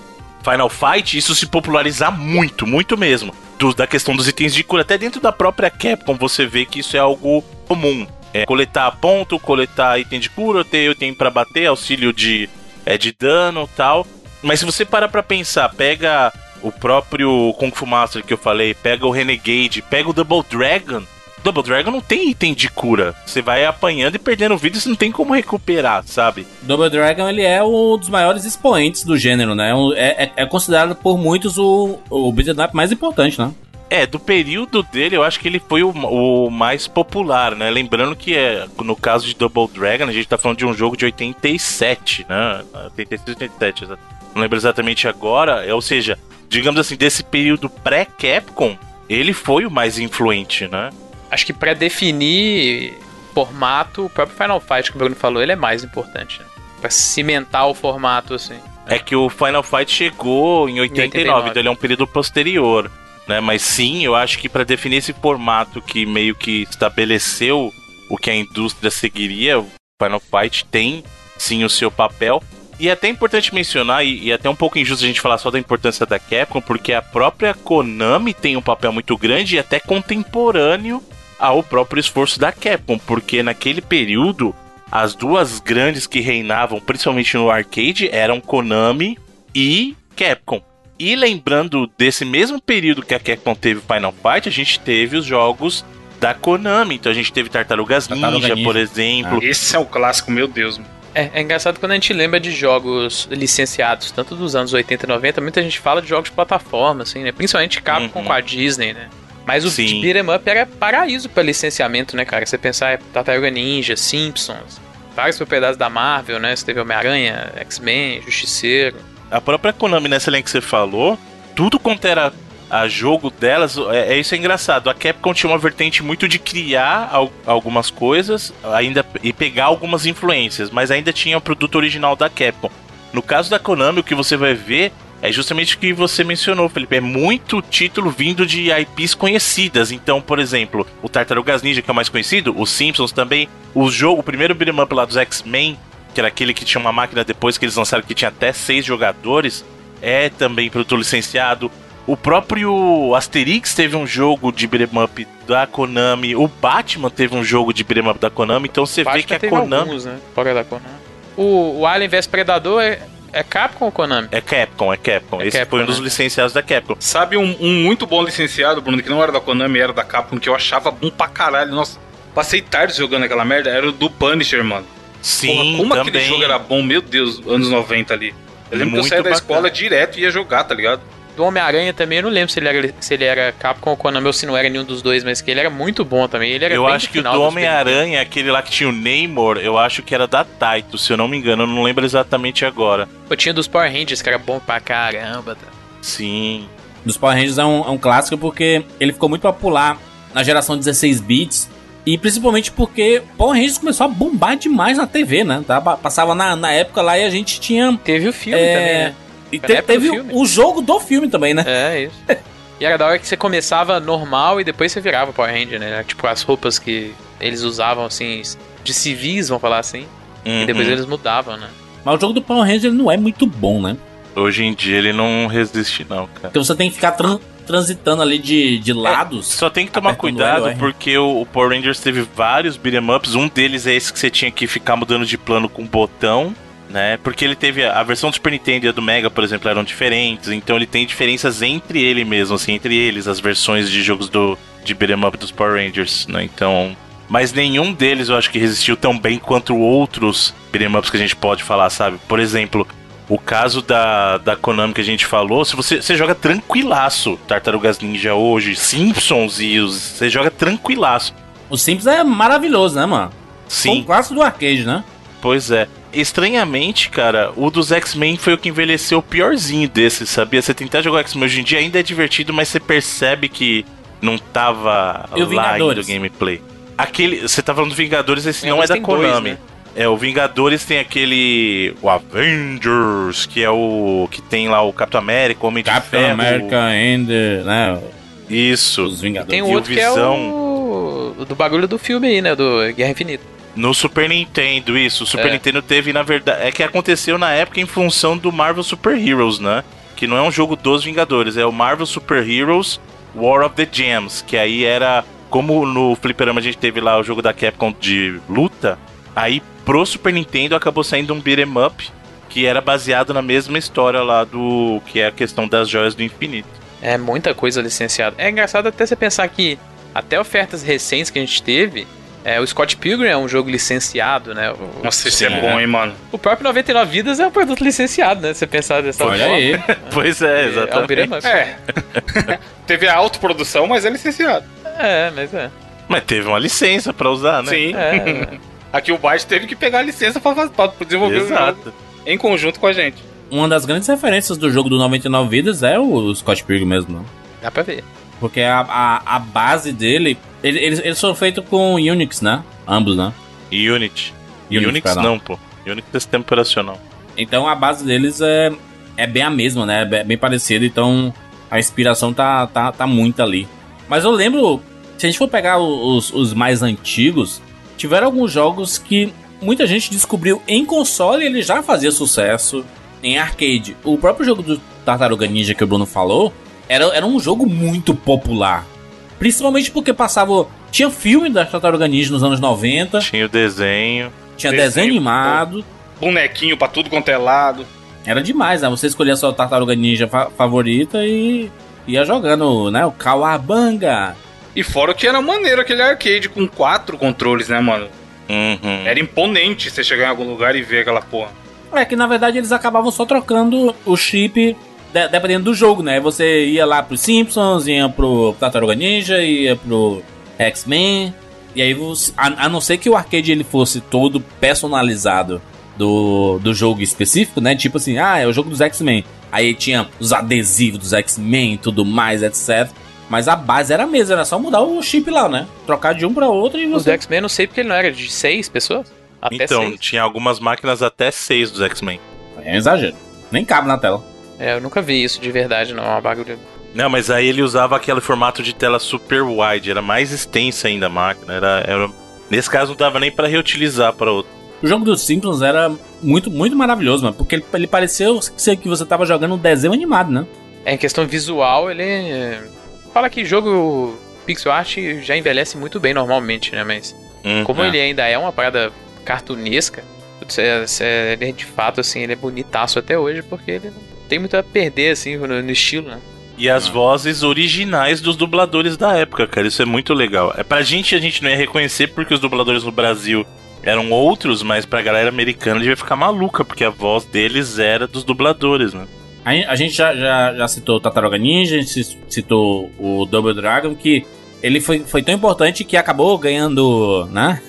Final Fight, isso se popularizar muito, muito mesmo. Do- da questão dos itens de cura, até dentro da própria Capcom você vê que isso é algo comum. É coletar ponto, coletar item de cura, ter item pra bater, auxílio de, é, de dano tal. Mas se você parar pra pensar, pega o próprio Kung Fu Master que eu falei, pega o Renegade, pega o Double Dragon. Double Dragon não tem item de cura. Você vai apanhando e perdendo vida, você não tem como recuperar, sabe? Double Dragon ele é um dos maiores expoentes do gênero, né? É, é, é considerado por muitos o, o beat'em up mais importante, né? É, do período dele, eu acho que ele foi o, o, mais popular, né? Lembrando que é, no caso de Double Dragon, a gente tá falando de um jogo de 87, né? 86, 87, não lembro exatamente agora. É, ou seja, digamos assim, desse período pré-Capcom, ele foi o mais influente, né? Acho que para definir formato, o próprio Final Fight que o Bruno falou, ele é mais importante. Né? Pra cimentar o formato, assim. É que o Final Fight chegou em 89, em 89. então ele é um período posterior né? Mas sim, eu acho que para definir esse formato que meio que estabeleceu o que a indústria seguiria, o Final Fight tem sim o seu papel. E é até importante mencionar, e, e é até um pouco injusto a gente falar só da importância da Capcom, porque a própria Konami tem um papel muito grande e até contemporâneo ao próprio esforço da Capcom, porque naquele período as duas grandes que reinavam, principalmente no arcade, eram Konami e Capcom. E lembrando desse mesmo período que a Capcom teve Final Fight, a gente teve os jogos da Konami. Então a gente teve Tartarugas Ninja, Ninja. por exemplo. Ah, esse é o clássico, meu Deus. É, é, engraçado quando a gente lembra de jogos licenciados, tanto dos anos 80 e 90, muita gente fala de jogos de plataforma, assim, né? Principalmente Capcom uhum. com a Disney, né? Mas o Sim. beat'em up era paraíso para licenciamento, né, cara? Você pensar é Tartaruga Ninja, Simpsons, vários propriedades da Marvel, né? Você teve Homem-Aranha, X-Men, Justiceiro a própria Konami nessa linha que você falou, tudo quanto era a jogo delas, é, é, isso é engraçado. A Capcom tinha uma vertente muito de criar al algumas coisas ainda e pegar algumas influências, mas ainda tinha o produto original da Capcom. No caso da Konami, o que você vai ver é justamente o que você mencionou, Felipe. É muito título vindo de IPs conhecidas. Então, por exemplo, o Tartarugas Ninja, que é o mais conhecido, os Simpsons também, o jogo, o primeiro beat'em up lá dos X-Men, que era aquele que tinha uma máquina depois que eles lançaram que tinha até seis jogadores, é também produto licenciado. O próprio Asterix teve um jogo de beat'em up da Konami. O Batman teve um jogo de beat'em up da Konami. Então você vê que a Konami. Alguns, né? Fora da Konami. O, o Alien vs Predador é, é Capcom ou Konami? É Capcom, é Capcom. É Esse Capcom, foi um dos né? licenciados da Capcom. Sabe um, um, muito bom licenciado, Bruno, que não era da Konami, era da Capcom, que eu achava bom pra caralho. Nossa, passei tarde jogando aquela merda. Era o do Punisher, mano. Sim, Porra, como também. aquele jogo era bom, meu Deus, anos 90 ali. Eu lembro Muito que eu saía da escola direto e ia jogar, tá ligado? Do Homem-Aranha também, eu não lembro se ele, era, se ele era Capcom ou Konami ou se não era nenhum dos dois, mas que ele era muito bom também. Ele era eu acho que o do Homem-Aranha, aquele lá que tinha o Namor, eu acho que era da Taito, se eu não me engano, eu não lembro exatamente agora. Eu tinha dos Power Rangers, que era bom pra caramba. Tá? Sim. Dos Power Rangers é um, é um clássico porque ele ficou muito popular na geração 16 bits e principalmente porque Power Rangers começou a bombar demais na TV, né? Passava na, na época lá e a gente tinha. Teve o filme é... também, né? E te, teve o, o jogo do filme também, né? É, isso. e era da hora que você começava normal e depois você virava Power Ranger, né? Tipo, as roupas que eles usavam, assim, de civis, vamos falar assim. Uhum. E depois eles mudavam, né? Mas o jogo do Power Ranger não é muito bom, né? Hoje em dia ele não resiste, não, cara. Então você tem que ficar tran transitando ali de, de é, lados. É, só tem que tomar cuidado porque o, o, Power Rangers teve vários beat'em ups. Um deles é esse que você tinha que ficar mudando de plano com botão. Né? Porque ele teve a, versão do Super Nintendo e a do Mega, por exemplo, eram diferentes, então ele tem diferenças entre ele mesmo, assim, entre eles, as versões de jogos do de beat'em up dos Power Rangers, né? Então, mas nenhum deles eu acho que resistiu tão bem quanto outros beat'em ups que a gente pode falar, sabe? Por exemplo, o caso da, da Konami que a gente falou, se você, você joga tranquilaço Tartarugas Ninja hoje, Simpsons e os, você joga tranquilaço. O Simpsons é maravilhoso, né, mano? Sim. O clássico do arcade, né? Pois é. Estranhamente, cara, o dos X-Men foi o que envelheceu o piorzinho desses, sabia? Você tentar jogar X-Men hoje em dia ainda é divertido, mas você percebe que não tava lá ainda o gameplay. Aquele, você tá falando do Vingadores, esse não é da Konami. Dois, né? É, o Vingadores tem aquele. O Avengers, que é o. que tem lá o Capitão América, o Homem Capitão de Ferro. América and. né? Isso. Os Vingadores. Tem outro que é o. do bagulho do filme aí, né? Do Guerra Infinita. No Super Nintendo, isso. O Super é. Nintendo teve, na verdade. É que aconteceu na época em função do Marvel Super Heroes, né? Que não é um jogo dos Vingadores, é o Marvel Super Heroes War of the Gems. Que aí era. Como no Fliperama a gente teve lá o jogo da Capcom de luta, aí pro Super Nintendo acabou saindo um beat'em up que era baseado na mesma história lá do que é a questão das joias do infinito. É muita coisa licenciada. É engraçado até você pensar que até ofertas recentes que a gente teve, é, o Scott Pilgrim é um jogo licenciado, né? O, Nossa, Sim, é bom, hein, mano. o próprio 99 Vidas é um produto licenciado, né? Se você pensar dessa Olha forma. aí. Pois é, É um exatamente. up. É. Teve a autoprodução, mas é licenciado. É, mas é. Mas teve uma licença pra usar, né? Sim. É, Aqui o Byte teve que pegar a licença pra, pra desenvolver o jogo Exato. em conjunto com a gente. Uma das grandes referências do jogo do 99 Vidas é o Scott Pilgrim mesmo, né? dá pra ver. Porque a, a, a base dele. ele- Eles, eles foram feitos com Unix, né? Ambos, né? Unity. Unix perdão. não, pô. Unix é sistema operacional. Então a base deles é, é bem a mesma, né? É bem- parecida, então a inspiração tá, tá, tá muito ali. Mas eu lembro, se a gente for pegar os, os mais antigos, tiveram alguns jogos que muita gente descobriu em console e ele já fazia sucesso em arcade. O próprio jogo do Tartaruga Ninja que o Bruno falou era, era um jogo muito popular. Principalmente porque passava. Tinha filme da Tartaruga Ninja nos anos 90, Tinha o desenho. tinha Desenho, desenho animado. Bonequinho pra tudo quanto é lado. Era demais, né? Você escolhia a sua tartaruga ninja fa- favorita e ia jogando, né? O Kawabanga. E fora que era maneiro aquele arcade com quatro controles, né, mano? Uhum. Era imponente você chegar em algum lugar e ver aquela porra. É que na verdade eles acabavam só trocando o chip de- dependendo do jogo, né? Você ia lá pro Simpsons, ia pro Tartaruga Ninja, ia pro X-Men. E aí você. A, a não ser que o arcade ele fosse todo personalizado do, do jogo específico, né? Tipo assim, ah, é o jogo dos X-Men. Aí tinha os adesivos dos X-Men e tudo mais, etc. Mas a base era a mesma, era só mudar o chip lá, né? Trocar de um pra outro e Os você. do X-Men eu não sei porque ele não era de seis pessoas? Até Então, seis. tinha algumas máquinas até seis dos X-Men. É um exagero. Nem cabe na tela. É, eu nunca vi isso de verdade, não. É uma bagulho. Não, mas aí ele usava aquele formato de tela super wide, era mais extensa ainda a máquina. Era, era- Nesse caso não dava nem pra reutilizar para outro. O jogo dos Simpsons era muito, muito maravilhoso, mano. Porque ele, ele pareceu ser que você tava jogando um desenho animado, né? É, em questão visual, ele. é, Fala que jogo pixel art já envelhece muito bem normalmente, né? Mas Uhum. como É. ele ainda é uma parada cartunesca, é- é- ele é de fato, assim, ele é bonitaço até hoje, porque ele não tem muito a perder, assim, no, no estilo, né? E as vozes originais dos dubladores da época, cara. Isso é muito legal. É pra gente, a gente não ia reconhecer porque os dubladores no Brasil eram outros, mas pra galera americana devia ficar maluca, porque a voz deles era dos dubladores, né? A, gen- a gente já, já, já citou o Tartaruga Ninja, a gente ci- citou o Double Dragon, que ele foi, foi tão importante que acabou ganhando, né?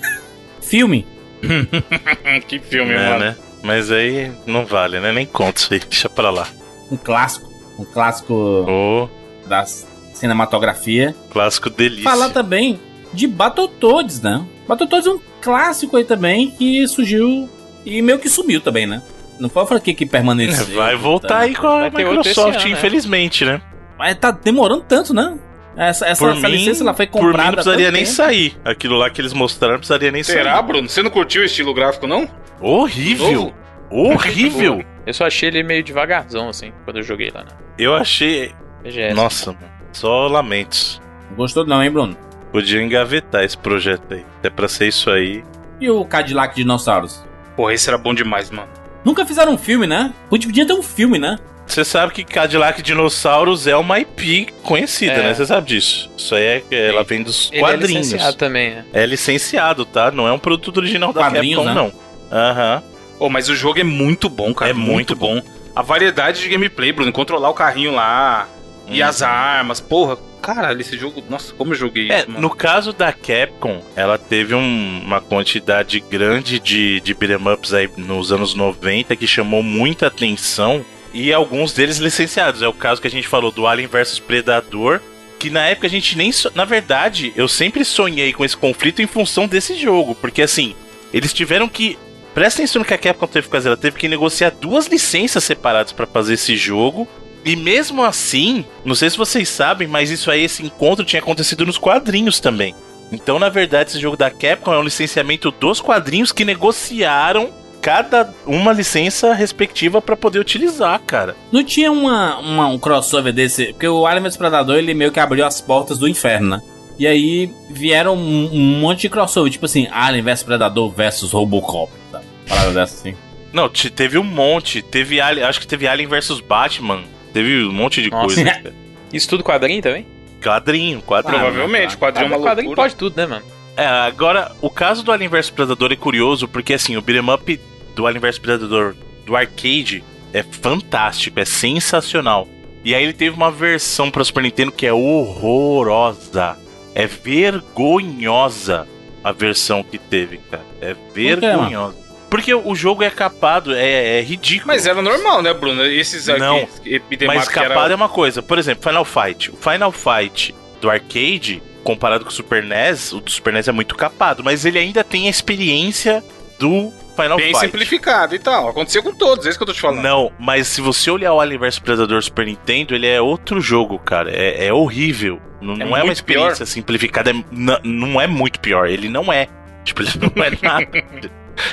Filme. que filme, É, mano. né? Mas aí não vale, né? Nem conta isso aí, deixa pra lá. Um clássico. Um clássico Ô, da cinematografia. clássico delícia. Falar também de Battletoads, né? Battletoads é um clássico aí também que surgiu e meio que sumiu também, né? Não foi uma franquia que permaneceu. Vai voltar aí com a Microsoft, ano, né? infelizmente, né? Mas tá demorando tanto, né? Essa, essa, Por essa mim, licença ela foi por mim comprada. não precisaria nem tempo. sair. Aquilo lá que eles mostraram não precisaria nem Será, sair. Bruno? Você não curtiu o estilo gráfico, não? Horrível! Horrível! Eu só achei ele meio devagarzão, assim, quando eu joguei lá na Eu achei. BGS. Nossa, mano. Só lamentos. Não Gostou não, hein, Bruno? Podia engavetar esse projeto aí. É pra ser isso aí. E o Cadillac Dinossauros? Porra, esse era bom demais, mano. Nunca fizeram um filme, né? Podia ter um filme, né? Você sabe que Cadillac Dinossauros é uma IP conhecida, É. né? Você sabe disso. Isso aí é. Ela vem dos Ele é quadrinhos. licenciado também, né? É licenciado, tá? Não é um produto original da Capcom, né? não. Aham. Oh, mas o jogo é muito bom, cara. É muito bom. A variedade de gameplay, Bruno. Controlar o carrinho lá. E Uhum. as armas. Porra, caralho, esse jogo. Nossa, como eu joguei É, isso, mano. no caso da Capcom, ela teve um- uma quantidade grande de, de beat'em ups aí nos anos 90 que chamou muita atenção e alguns deles licenciados. É o caso que a gente falou do Alien vs Predador, que na época a gente nem. so- Na verdade, eu sempre sonhei com esse conflito em função desse jogo, porque assim, eles tiveram que. Presta atenção no que a Capcom teve que fazer. Ela teve que negociar duas licenças separadas pra fazer esse jogo. E mesmo assim, não sei se vocês sabem, mas isso aí, esse encontro tinha acontecido nos quadrinhos também. Então, na verdade, esse jogo da Capcom é um licenciamento dos quadrinhos que negociaram cada uma licença respectiva pra poder utilizar, cara. Não tinha uma, uma- um crossover desse. Porque o Alien vs Predador ele meio que abriu as portas do inferno, né? E aí vieram um, um monte de crossover, tipo assim, Alien vs Predador versus Robocop, tá? Parada dessa assim. Não, te- teve um monte. Teve Alien, acho que teve Alien vs Batman. Teve um monte de Nossa. coisa. cara. Isso tudo quadrinho também? Quadrinho, quadrinho. Provavelmente, quadrinho é uma quadrinho loucura. pode tudo, né, mano? É, agora, o caso do Alien vs Predador é curioso, porque assim, o beat'em up do Alien vs Predador do arcade é fantástico, é sensacional. E aí ele teve uma versão para Super Nintendo que é horrorosa. É vergonhosa a versão que teve, cara. É vergonhosa. Porque o jogo é capado, é, é ridículo. Mas era normal, né, Bruno? Esses aqui, Não, beat'em Mas que era- capado é uma coisa. Por exemplo, Final Fight. O Final Fight do arcade, comparado com o Super NES, o do Super NES é muito capado, mas ele ainda tem a experiência do Final bem Fight. simplificado e tal. Aconteceu com todos, é isso que eu tô te falando. Não, mas se você olhar o Alien vs Predador Super Nintendo, ele é outro jogo, cara. É, é horrível. Não é, uma muito experiência simplificada. é- n- não é muito pior. Ele não é. Tipo, ele não é nada.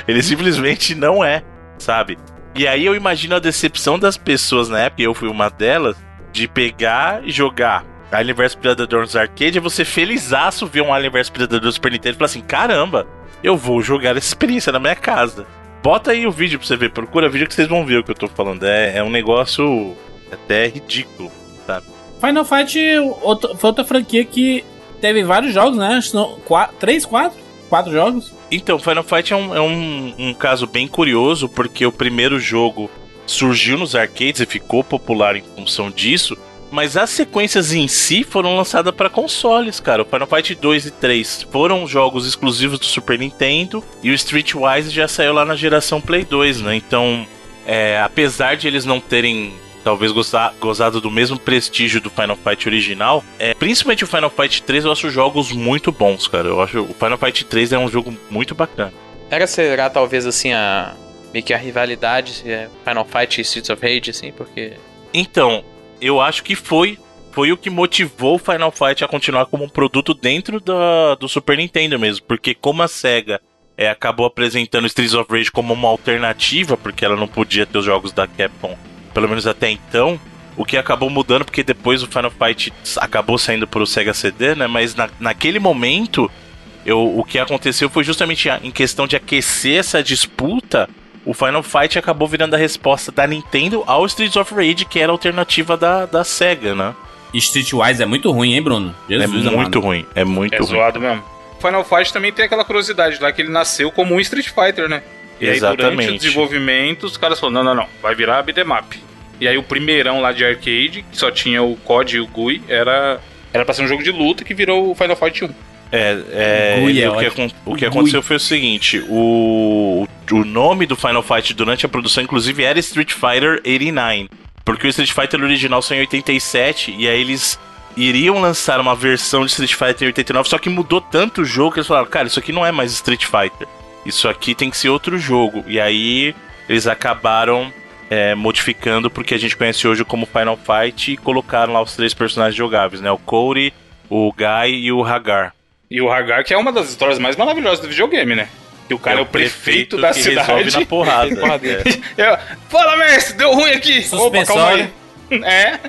ele simplesmente não é, sabe? E aí eu imagino a decepção das pessoas na época, e eu fui uma delas, de pegar e jogar Alien vs Predador nos arcade, e você felizaço ver um Alien vs Predador Super Nintendo e falar assim: caramba, eu vou jogar essa experiência na minha casa. Bota aí o vídeo pra você ver, procura vídeo que vocês vão ver o que eu tô falando. É, é um negócio até ridículo. Final Fight outro- foi outra franquia que teve vários jogos, né? Não- qua- Três, quatro? Quatro jogos? Então, Final Fight é, um, é um, um caso bem curioso, porque o primeiro jogo surgiu nos arcades e ficou popular em função disso, mas as sequências em si foram lançadas para consoles, cara. O Final Fight 2 e 3 foram jogos exclusivos do Super Nintendo e o Streetwise já saiu lá na geração Play 2, né? Então, é, apesar de eles não terem talvez gozar- gozado do mesmo prestígio do Final Fight original, é, principalmente o Final Fight 3 eu acho jogos muito bons, cara. Eu acho o Final Fight 3 é um jogo muito bacana. Era será talvez assim a. meio que a rivalidade é, Final Fight e Streets of Rage, assim, porque. Então, eu acho que foi foi o que motivou o Final Fight a continuar como um produto dentro da, do Super Nintendo mesmo, porque como a Sega é, acabou apresentando Streets of Rage como uma alternativa, porque ela não podia ter os jogos da Capcom, pelo menos até então, o que acabou mudando, porque depois o Final Fight acabou saindo pro Sega CD, né? Mas na, naquele momento, eu, o que aconteceu foi justamente em questão de aquecer essa disputa. O Final Fight acabou virando a resposta da Nintendo ao Streets of Rage, que era a alternativa da, da Sega, né? E Streetwise é muito ruim, hein, Bruno? é Jesus muito amado. ruim, é muito É ruim. zoado mesmo. Final Fight também tem aquela curiosidade lá que ele nasceu como um Street Fighter, né? E aí durante Exatamente. o desenvolvimento os caras falaram, não, não, não, vai virar beat'em up. E aí o primeirão lá de arcade, que só tinha o COD e o GUI, era era pra ser um jogo de luta que virou o Final Fight 1. É, é, Gui é o, que, o que Gui. aconteceu foi o seguinte: o, o nome do Final Fight durante a produção, inclusive, era Street Fighter 89. Porque o Street Fighter original saiu em 87 e aí eles iriam lançar uma versão de Street Fighter em 89, só que mudou tanto o jogo que eles falaram, cara, isso aqui não é mais Street Fighter. Isso aqui tem que ser outro jogo. E aí eles acabaram é, modificando porque a gente conhece hoje como Final Fight e colocaram lá os três personagens jogáveis, né? O Cody, o Guy e o Hagar. E o Hagar, que é uma das histórias mais maravilhosas do videogame, né? Que o cara é, o prefeito, da que resolve cidade. na porrada. Porradeira. É, Fala, mestre, deu ruim aqui. Opa, calma aí. Suspensório. É.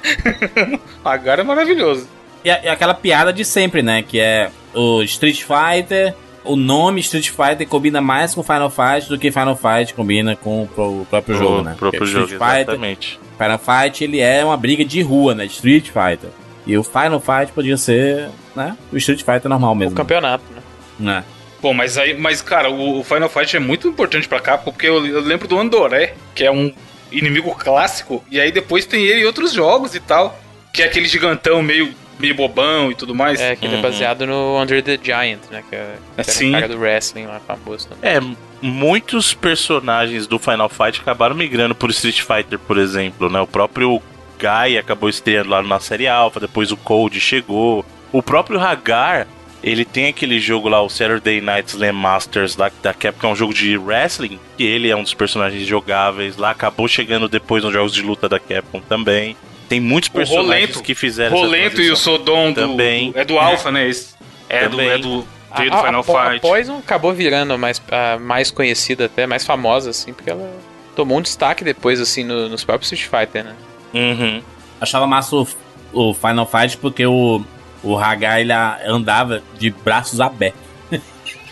o Hagar é maravilhoso. E, e aquela piada de sempre, né? Que é o Street Fighter. O nome Street Fighter combina mais com Final Fight do que Final Fight combina com o pro- o próprio jogo, né? O próprio Porque jogo, Street Fighter, exatamente. Final Fight, ele é uma briga de rua, né? Street Fighter. E o Final Fight podia ser, né? O Street Fighter normal O mesmo. campeonato, né? né? Bom, mas aí, mas cara, o, o Final Fight é muito importante pra Capcom, porque eu, eu lembro do Andoré, que é um inimigo clássico, e aí depois tem ele em outros jogos e tal, que é aquele gigantão meio, meio bobão e tudo mais. É, que ele é Uhum. baseado no Under the Giant, né? Que, é, que era Sim. o cara do wrestling lá, famoso. Né? É, muitos personagens do Final Fight acabaram migrando por Street Fighter, por exemplo, né? O próprio Guy acabou estreando lá na série Alpha, depois o Cold chegou. O próprio Hagar, ele tem aquele jogo lá, o Saturday Night Slam Masters lá, da Capcom, é um jogo de wrestling, que ele é um dos personagens jogáveis lá, acabou chegando depois nos jogos de luta da Capcom também. Tem muitos personagens Rolento. que fizeram essa Rolento e o. Sodom do, Também. do- é do Alpha, né? Esse, é, do, Também. é do, veio do A- a- Final a, Fight. A Poison acabou virando mais, a mais conhecida até, mais famosa, assim, porque ela tomou um destaque depois, assim, no- nos próprios Street Fighter, né? Uhum. Achava massa o, o Final Fight porque o, o Hagar ele andava de braços abertos.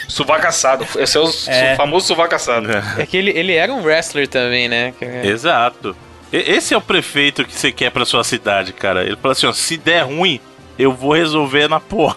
Suvacaçado. Esse é o su- É. famoso suvacaçado. É que ele, ele era um wrestler também, né? Exato. Esse é o prefeito que você quer pra sua cidade, cara. Ele fala assim, ó, se der ruim, eu vou resolver na porra.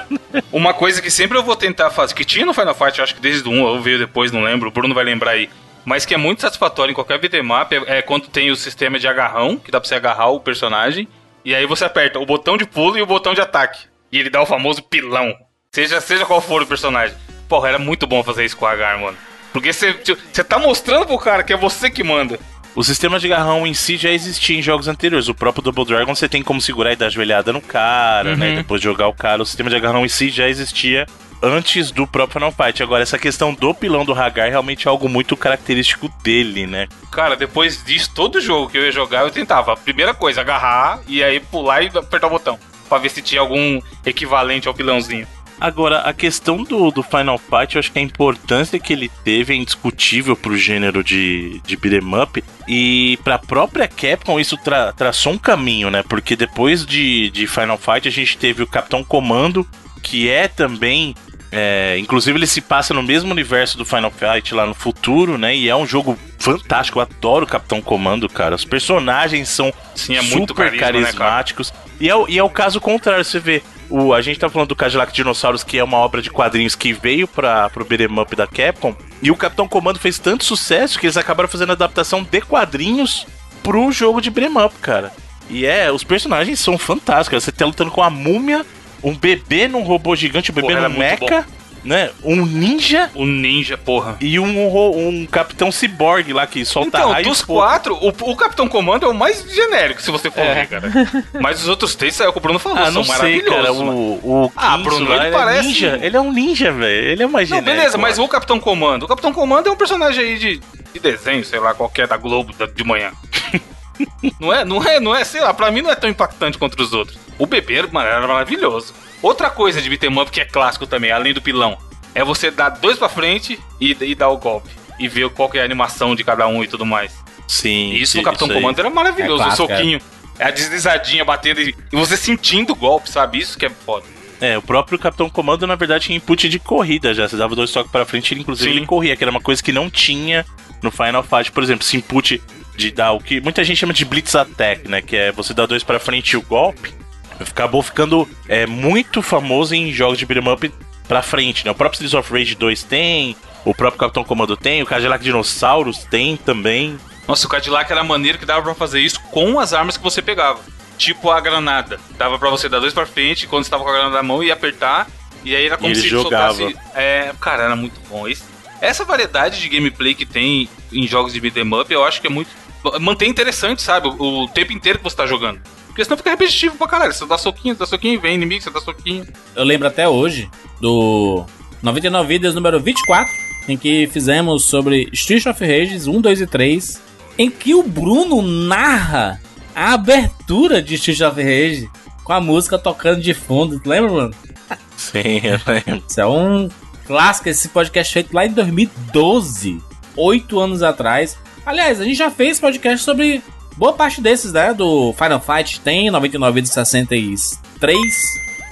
Uma coisa que sempre eu vou tentar fazer, que tinha no Final Fight, eu acho que desde o 1, eu veio depois, não lembro, o Bruno vai lembrar aí. Mas que é muito satisfatório em qualquer beatmap é, é quando tem o sistema de agarrão, que dá pra você agarrar o personagem, e aí você aperta o botão de pulo e o botão de ataque. E ele dá o famoso pilão. Seja, seja qual for o personagem. Porra, era muito bom fazer isso com o Agar, mano. Porque você você tá mostrando pro cara que é você que manda. O sistema de agarrão em si já existia em jogos anteriores. O próprio Double Dragon você tem como segurar e dar joelhada no cara, né? Uhum. Depois de jogar o cara. O sistema de agarrão em si já existia antes do próprio Final Fight. Agora, essa questão do pilão do Hagar realmente é algo muito característico dele, né? Cara, depois disso, todo jogo que eu ia jogar, eu tentava. Primeira coisa, agarrar e aí pular e apertar o botão. Pra ver se tinha algum equivalente ao pilãozinho. Agora, a questão do, do Final Fight, eu acho que a importância que ele teve é indiscutível pro gênero de, de beat'em up. E pra própria Capcom, isso tra- traçou um caminho, né? Porque depois de, de Final Fight, a gente teve o Capitão Comando, que é também. é, inclusive, ele se passa no mesmo universo do Final Fight lá no futuro, né? E é um jogo fantástico. Eu adoro o Capitão Comando, cara. Os personagens são Sim, é muito super carisma, né, carismáticos. e, é, e é o caso contrário, você vê. O, a gente tá falando do Cadillac Dinossauros, que é uma obra de quadrinhos que veio para pro beat'em up da Capcom. E o Capitão Comando fez tanto sucesso que eles acabaram fazendo adaptação de quadrinhos pro jogo de beat'em up, cara. E é, os personagens são fantásticos. Você tá lutando com a múmia, um bebê num robô gigante, um bebê Porra, num muito mecha, né? Um ninja O ninja, porra. e um, um capitão ciborgue lá que solta Então, raios dos quatro, o, o Capitão Comando é o mais genérico, se você for ver, cara. Mas os outros três, é o Bruno falou, Ah, são não sei, maravilhosos. cara. O, o Ah, Bruno, ele é parece- ninja. Ele é um ninja, velho. Ele é mais Não, genérico. beleza, mas o Capitão Comando. O Capitão Comando é um personagem aí de, de desenho, sei lá, qualquer da Globo de manhã. não é, não é, não é, sei lá, pra mim não é tão impactante quanto os outros. O bebê, mano, era maravilhoso. Outra coisa de beat'em up que é clássico também, além do pilão, é você dar dois pra frente e, e dar o golpe. E ver qual é a animação de cada um e tudo mais. Sim. E isso no Capitão aí. Comando era maravilhoso. É o clássico, soquinho, é a deslizadinha batendo e, você sentindo o golpe, sabe? Isso que é foda. É, o próprio Capitão Comando, na verdade, tinha input de corrida já. Você dava dois toques pra frente e, inclusive, Sim. ele corria, que era uma coisa que não tinha no Final Fight. Por exemplo, esse input de dar o que muita gente chama de Blitz Attack, né? Que é você dar dois pra frente e o golpe. Acabou ficando é, muito famoso em jogos de beat'em up pra frente, né? O próprio Streets of Rage 2 tem, o próprio Capitão Comando tem, o Cadillac Dinossauros tem também. Nossa, o Cadillac era maneiro que dava pra fazer isso com as armas que você pegava. Tipo a granada. Dava pra você dar dois pra frente quando você tava com a granada na mão e apertar. E aí era como ele se jogava. soltasse. É, cara, era muito bom. Esse- essa variedade de gameplay que tem em jogos de beat'em up, eu acho que é muito. Mantém interessante, sabe? O, o tempo inteiro que você tá jogando. Porque senão fica repetitivo pra caralho. Você dá soquinho, dá soquinho, vem inimigo, você dá soquinho. Eu lembro até hoje do 99 Vidas número 24, em que fizemos sobre Street of Rage 1, 2 e 3, em que o Bruno narra a abertura de Street of Rage com a música tocando de fundo. Tu lembra, Bruno? Sim, eu lembro. Isso é um clássico, esse podcast feito lá em 2012, oito anos atrás. Aliás, a gente já fez podcast sobre boa parte desses, né? Do Final Fight tem, 99 de 63.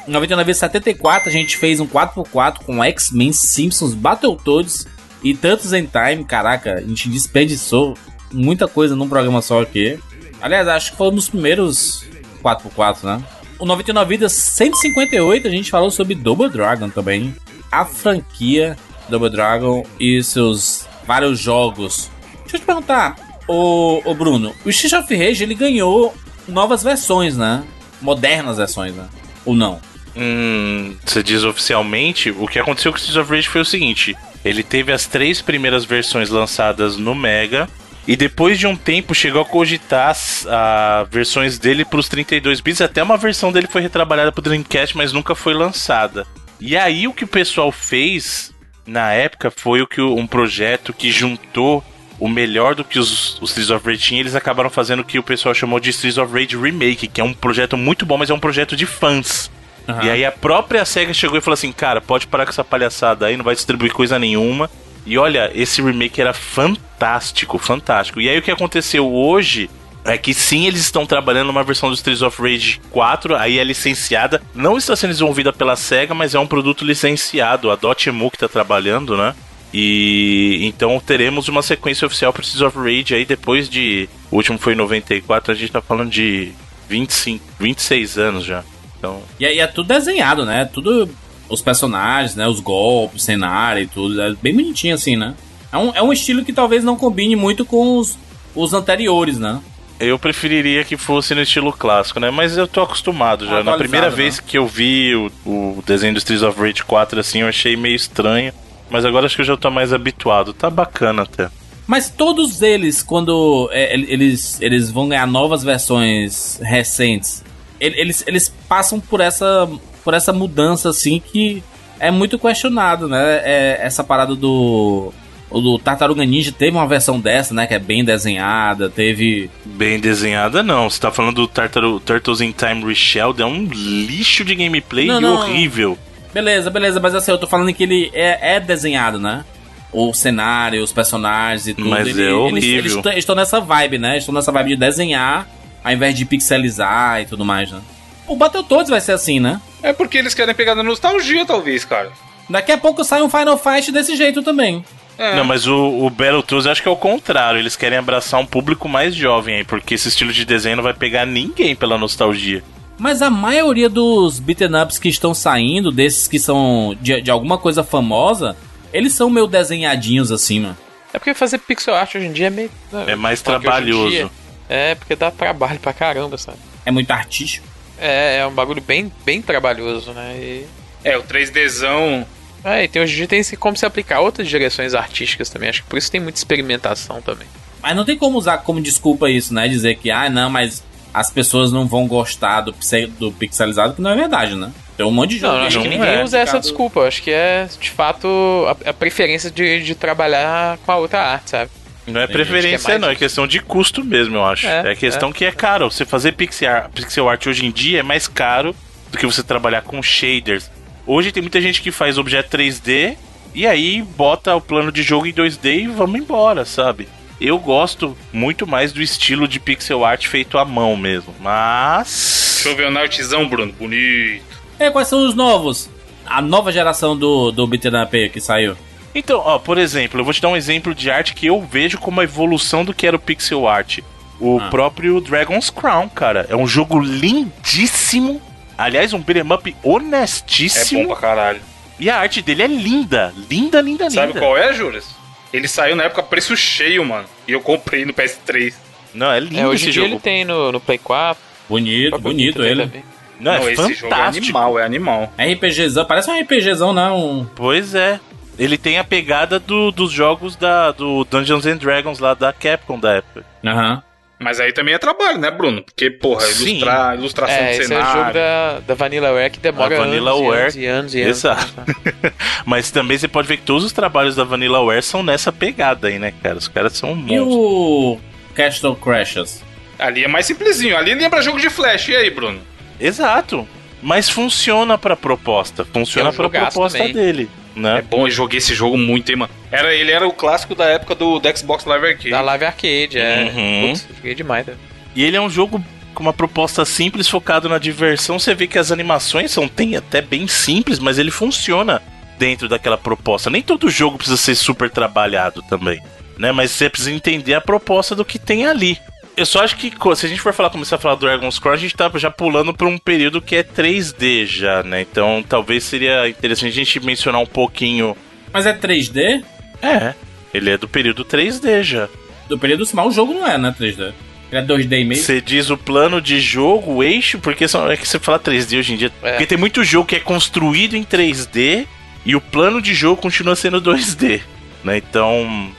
Em 99 de 74 a gente fez um 4x4 com X-Men, Simpsons, Battletoads e tantos em Time. Caraca, a gente desperdiçou muita coisa num programa só aqui. Aliás, acho que foi um dos primeiros 4x4, né? O 99 Vidas 158 a gente falou sobre Double Dragon também. A franquia Double Dragon e seus vários jogos. Deixa eu te perguntar, ô, ô Bruno, o Street of Rage ele ganhou novas versões, né? Modernas versões, né? Ou não? Hum, você diz oficialmente, o que aconteceu com o Streets of Rage foi o seguinte: ele teve as três primeiras versões lançadas no Mega. E depois de um tempo chegou a cogitar as a, versões dele para os 32 bits. Até uma versão dele foi retrabalhada para o Dreamcast, mas nunca foi lançada. E aí o que o pessoal fez na época foi o que o- um projeto que juntou o melhor do que os, os Streets of Rage tinha. Eles acabaram fazendo o que o pessoal chamou de Streets of Rage Remake, que é um projeto muito bom, mas é um projeto de fãs. E aí a própria SEGA chegou e falou assim, cara, pode parar com essa palhaçada aí, não vai distribuir coisa nenhuma. E olha, esse remake era fantástico, fantástico. E aí o que aconteceu hoje é que sim, eles estão trabalhando numa versão do Streets of Rage 4, aí é licenciada, não está sendo desenvolvida pela SEGA, mas é um produto licenciado, a Dotemu que está trabalhando, né? E então teremos uma sequência oficial para Streets of Rage aí depois de. O último foi em 94, a gente tá falando de 25, 26 anos já. Então. E aí é tudo desenhado, né? Tudo. Os personagens, né? Os golpes, cenário e tudo. É bem bonitinho assim, né? É um, é um estilo que talvez não combine muito com os, os anteriores, né? Eu preferiria que fosse no estilo clássico, né? Mas eu tô acostumado já. Na primeira né? vez que eu vi o, o desenho do Streets of Rage 4, assim, eu achei meio estranho. Mas agora acho que eu já tô mais habituado. Tá bacana até. Mas todos eles, quando é, eles, eles vão ganhar novas versões recentes, ele- eles, eles passam por essa, por essa mudança, assim, que é muito questionado, né? É, essa parada do. O Tartaruga Ninja teve uma versão dessa, né? Que é bem desenhada, teve. Bem desenhada, não. Você tá falando do Tartaru, Turtles in Time Reshelled, é um lixo de gameplay Não, e não. horrível. Beleza, beleza, mas assim, eu tô falando que ele é, é desenhado, né? O cenário, os personagens e tudo. Mas Ele- é eles- horrível. Eles estão- estão nessa vibe, né? Estão nessa vibe de desenhar ao invés de pixelizar e tudo mais, né? O Battletoads vai ser assim, né? É porque eles querem pegar na nostalgia, talvez, cara. Daqui a pouco sai um Final Fight desse jeito também. É. Não, mas o, o Battletoads eu acho que é o contrário. Eles querem abraçar um público mais jovem aí, porque esse estilo de desenho não vai pegar ninguém pela nostalgia. Mas a maioria dos beaten ups que estão saindo, desses que são de, de alguma coisa famosa, eles são meio desenhadinhos assim, mano. É porque fazer pixel art hoje em dia é meio. É mais trabalhoso. dia- É, porque dá trabalho pra caramba, sabe? É muito artístico. É, é um bagulho bem, bem trabalhoso, né? E, É, o 3Dzão. é, e tem, hoje em dia tem se- como se aplicar outras direções artísticas também. Acho que por isso tem muita experimentação também. Mas não tem como usar como desculpa isso, né? Dizer que, ah, não, mas as pessoas não vão gostar do, pixel- do pixelizado, que não é verdade, né? Tem um monte de jogo. Não, acho que não ninguém é usa essa desculpa. Acho que é, de fato, a, a preferência de, de trabalhar com a outra arte, sabe? Não é Tem preferência, é mais não. É questão de custo mesmo, eu acho. É, É, questão que é caro. Você fazer pixel art, pixel art hoje em dia é mais caro do que você trabalhar com shaders. Hoje tem muita gente que faz objeto 3D e aí bota o plano de jogo em 2D e vamos embora, sabe? Eu gosto muito mais do estilo de pixel art feito à mão mesmo. Mas. Deixa eu ver o Nautzão, Bruno. Bonito. É, quais são os novos? A nova geração do, do up aí que saiu. Então, ó, por exemplo, eu vou te dar um exemplo de arte que eu vejo como a evolução do que era o pixel art. O Ah. próprio Dragon's Crown, cara. É um jogo lindíssimo. Aliás, um beat'em up É honestíssimo. bom pra caralho. E a arte dele é linda. Linda, linda, Sabe linda. qual é, Juras? Ele saiu na época preço cheio, mano. E eu comprei no PS3. Não, é lindo É, hoje em esse dia jogo. ele tem no, no Play 4. Bonito, bonito ele. também. Não, é Não, esse jogo é fantástico. animal, é animal. RPGzão, parece um RPGzão, né? Um... Pois é. Ele tem a pegada do- dos jogos da, do Dungeons and Dragons lá da Capcom da época. Aham. Mas aí também é trabalho, né, Bruno? Porque, porra, Sim. ilustrar, ilustração É, de esse é o cenário. jogo da, da Vanillaware que demora A anos, Vanillaware, e anos e anos e anos. exato. Mas também você pode ver que todos os trabalhos da Vanillaware são nessa pegada aí, né, cara? Os caras são E monstros. o Castle Crashers? Ali é mais simplesinho. Ali lembra jogo de flash. E aí, Bruno? Exato. Mas funciona pra proposta. Funciona É um pra proposta também. dele. É Né? bom, eu joguei esse jogo muito, hein, mano. Era, ele era o clássico da época do, do Xbox Live Arcade. Da Live Arcade, é. Uhum. Putz, joguei demais, né? E ele é um jogo com uma proposta simples, focado na diversão. Você vê que as animações são tem até bem simples, mas ele funciona dentro daquela proposta. Nem todo jogo precisa ser super trabalhado também, né? Mas você precisa entender a proposta do que tem ali. Eu só acho que se a gente for falar, começar a falar do Dragon's Crown, a gente tá já pulando pra um período que é 3D já, né? Então talvez seria interessante a gente mencionar um pouquinho. Mas é 3D? É, ele é do período 3D já. Do período mas o jogo não é, né? 3D. Ele é 2D e meio. Você diz o plano de jogo, o eixo, porque são- é que você fala 3D hoje em dia. É. Porque tem muito jogo que é construído em 3D e o plano de jogo continua sendo 2D. Né? Então.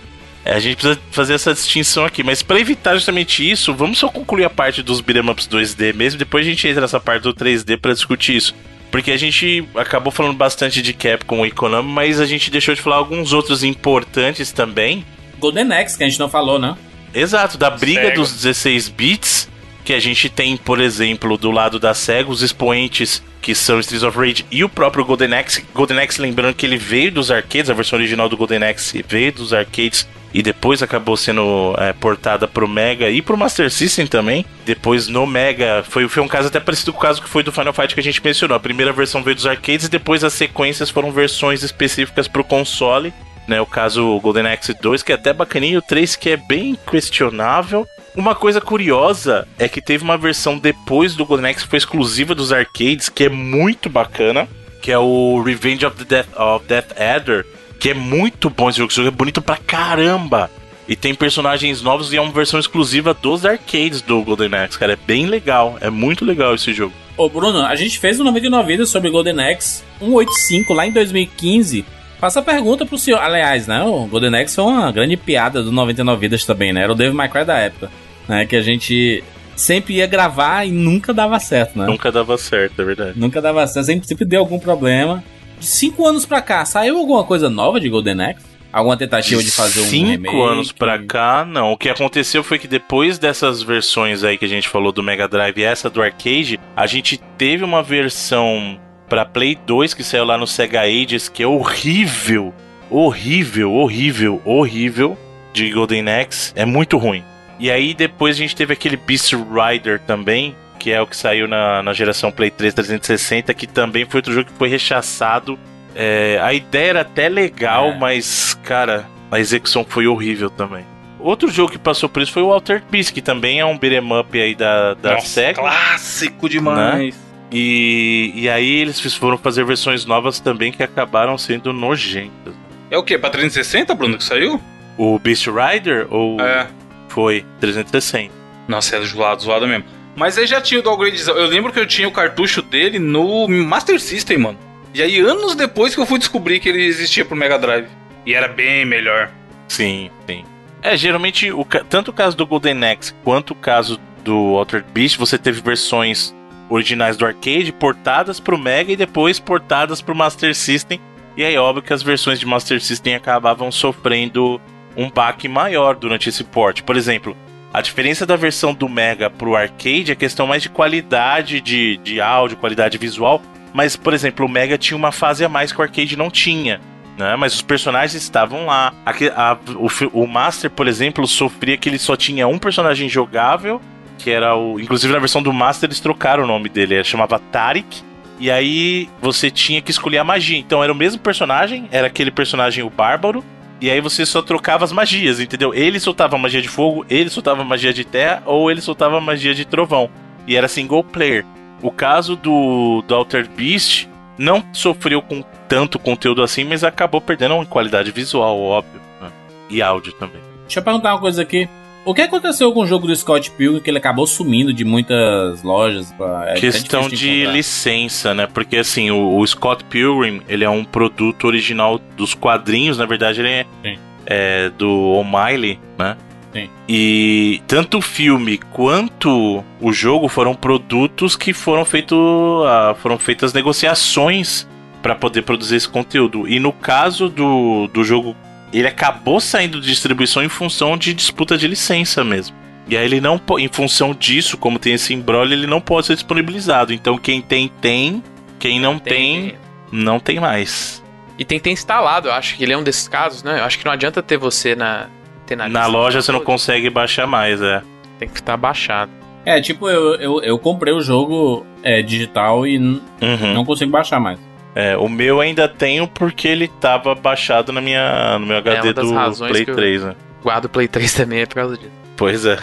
É, a gente precisa fazer essa distinção aqui. Mas pra evitar justamente isso, vamos só concluir a parte dos beat'em ups 2D mesmo. Depois a gente entra nessa parte do 3D pra discutir isso. Porque a gente acabou falando bastante de Capcom e Konami, mas a gente deixou de falar alguns outros importantes também. Golden Axe, que a gente não falou, né? Exato, da briga Sega. dos 16 bits, que a gente tem, por exemplo, do lado da SEGA, os expoentes que são Streets of Rage e o próprio Golden Axe. Golden Axe, lembrando que ele veio dos arcades, a versão original do Golden Axe veio dos arcades e depois acabou sendo é, portada pro Mega e pro Master System também. Depois no Mega, foi, foi um caso até parecido com o caso que foi do Final Fight que a gente mencionou. A primeira versão veio dos arcades e depois as sequências foram versões específicas pro console. Né, o caso Golden Axe 2, que é até bacaninho, o 3 que é bem questionável. Uma coisa curiosa é que teve uma versão depois do Golden Axe que foi exclusiva dos arcades, que é muito bacana, que é o Revenge of the Death, of Death Adder, que é muito bom esse jogo, esse jogo é bonito pra caramba. E tem personagens novos e é uma versão exclusiva dos arcades do Golden Axe, cara. É bem legal, é muito legal esse jogo. Ô, Bruno, a gente fez um 99 vidas sobre Golden Axe 185 lá em 2015. Faça a pergunta pro senhor. Aliás, né? O Golden Axe foi uma grande piada do 99 vidas também, né? Era o Dave McCray da época né? Que a gente sempre ia gravar e nunca dava certo, né? Nunca dava certo, é verdade. Nunca dava certo, sempre, sempre deu algum problema. De cinco anos pra cá, saiu alguma coisa nova de Golden Axe? Alguma tentativa de, fazer um Cinco remake? anos pra cá, não. O que aconteceu foi que depois dessas versões aí que a gente falou do Mega Drive e essa do arcade, a gente teve uma versão pra Play 2 que saiu lá no Sega Ages que é horrível. Horrível, horrível, horrível de Golden Axe. É muito ruim. E aí depois a gente teve aquele Beast Rider também, que é o que saiu na, na geração Play 3 360, que também foi outro jogo que foi rechaçado. É, a ideia era até legal, é. mas, cara, a execução foi horrível também. Outro jogo que passou por isso foi o Altered Beast, que também é um beat'em up aí da, da Nossa, SEGA. Clássico demais. Né? E, e aí eles foram fazer versões novas também que acabaram sendo nojentas. É o que? Pra 360, Bruno, que saiu? O Beast Rider? Ou... É. Foi, 360. Nossa, é zoado, zoado mesmo. Mas aí já tinha o downgrade. Eu lembro que eu tinha o cartucho dele no Master System, mano. E aí, anos depois que eu fui descobrir que ele existia pro Mega Drive. E era bem melhor. Sim, sim. É, geralmente, o, tanto o caso do Golden Axe quanto o caso do Altered Beast, você teve versões originais do arcade portadas pro Mega e depois portadas pro Master System. E aí, óbvio que as versões de Master System acabavam sofrendo um baque maior durante esse port. Por exemplo, a diferença da versão do Mega pro arcade é questão mais de qualidade de, de áudio, qualidade visual. Mas, por exemplo, o Mega tinha uma fase a mais que o arcade não tinha. Né? Mas os personagens estavam lá. A, o, o Master, por exemplo, sofria que ele só tinha um personagem jogável, que era o. Inclusive na versão do Master eles trocaram o nome dele, ele chamava Tarik. E aí você tinha que escolher a magia. Então era o mesmo personagem, era aquele personagem o Bárbaro, e aí você só trocava as magias, entendeu? Ele soltava magia de fogo, ele soltava magia de terra, ou ele soltava magia de trovão. E era single player. O caso do, do Altered Beast não sofreu com tanto conteúdo assim, mas acabou perdendo em qualidade visual, óbvio. Né? E áudio também. Deixa eu perguntar uma coisa aqui. O que aconteceu com o jogo do Scott Pilgrim que ele acabou sumindo de muitas lojas? É Questão de, de licença, né? Porque assim, o, o, Scott Pilgrim, ele é um produto original dos quadrinhos, na verdade ele é, é do O'Malley, né? Sim. E tanto o filme quanto o jogo foram produtos que foram, feito, uh, foram feitas negociações para poder produzir esse conteúdo. E no caso do, do jogo ele acabou saindo de distribuição em função de disputa de licença mesmo. E aí ele não, em função disso, como tem esse embrolho, ele não pode ser disponibilizado. Então quem tem, tem. Quem não tem, tem, não tem mais. E tem que ter instalado, eu acho que ele é um desses casos, né? Eu acho que não adianta ter você na. Ter na, na loja você não consegue baixar mais, é. Tem que estar baixado. É, tipo, eu, eu, eu comprei o jogo é, digital e uhum. não consigo baixar mais. É, o meu ainda tenho porque ele tava baixado na minha, no meu HD é do Play 3, né? Guardo o Play 3 também é por causa disso. Pois é.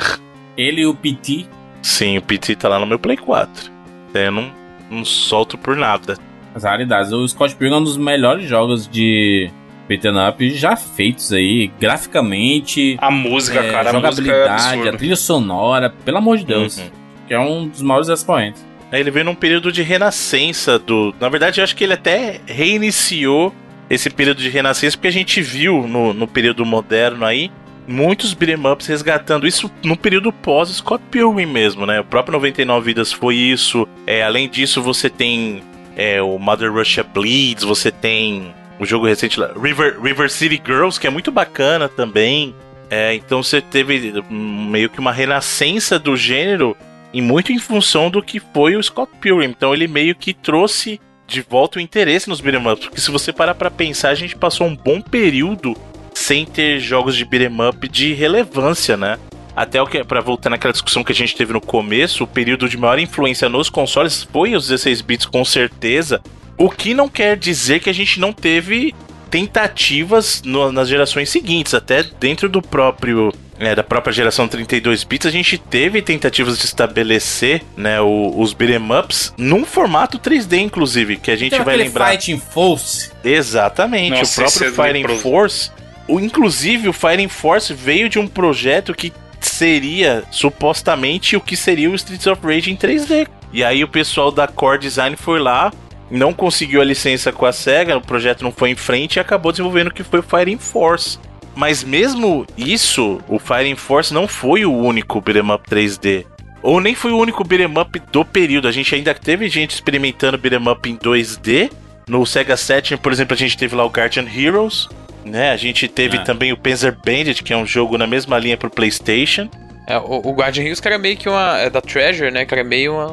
Ele e o PT? Sim, o PT tá lá no meu Play 4. Eu não, não solto por nada. As realidades, o Scott Pilgrim é um dos melhores jogos de beat'em up já feitos aí, graficamente. A música, é, cara, a jogabilidade, a, é a trilha sonora, pelo amor de Deus. Uhum. Que é um dos maiores expoentes. Ele veio num período de renascença do. Na verdade, eu acho que ele até reiniciou esse período de renascença, porque a gente viu no, no período moderno aí muitos beat'em ups resgatando isso no período pós Scott Pilgrim mesmo, né? O próprio 99 Vidas foi isso. É, além disso, você tem é, o Mother Russia Bleeds, você tem o jogo recente lá, River, River City Girls, que é muito bacana também. É, então você teve meio que uma renascença do gênero e muito em função do que foi o Scott Pilgrim. Então ele meio que trouxe de volta o interesse nos beat'em ups, porque se você parar para pensar, a gente passou um bom período sem ter jogos de beat'em up de relevância, né? Até o que, para voltar naquela discussão que a gente teve no começo, o período de maior influência nos consoles foi os 16 bits com certeza. O que não quer dizer que a gente não teve tentativas no, nas gerações seguintes, até dentro do próprio é, da própria geração 32 bits, a gente teve tentativas de estabelecer né, o, os beat'em ups num formato 3D, inclusive, que a gente Tem vai lembrar. Fighting Force. Exatamente, Nossa, o próprio é Fighting. Force. O, inclusive, o Fighting Force veio de um projeto que seria supostamente o que seria o Streets of Rage em 3D. E aí o pessoal da Core Design foi lá, não conseguiu a licença com a SEGA, o projeto não foi em frente e acabou desenvolvendo o que foi o Fighting Force. Mas mesmo isso, o Fighting Force não foi o único beat'em up 3D. Ou nem foi o único beat'em up do período. A gente ainda teve gente experimentando beat'em up em 2D. No Sega Saturn, por exemplo, a gente teve lá o Guardian Heroes. Né? A gente teve É. também o Panzer Bandit, que é um jogo na mesma linha pro PlayStation. É, o, o Guardian Heroes, que era meio que uma. É da Treasure, né? Que era meio uma.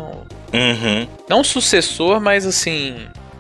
Uhum. Não um sucessor, mas assim.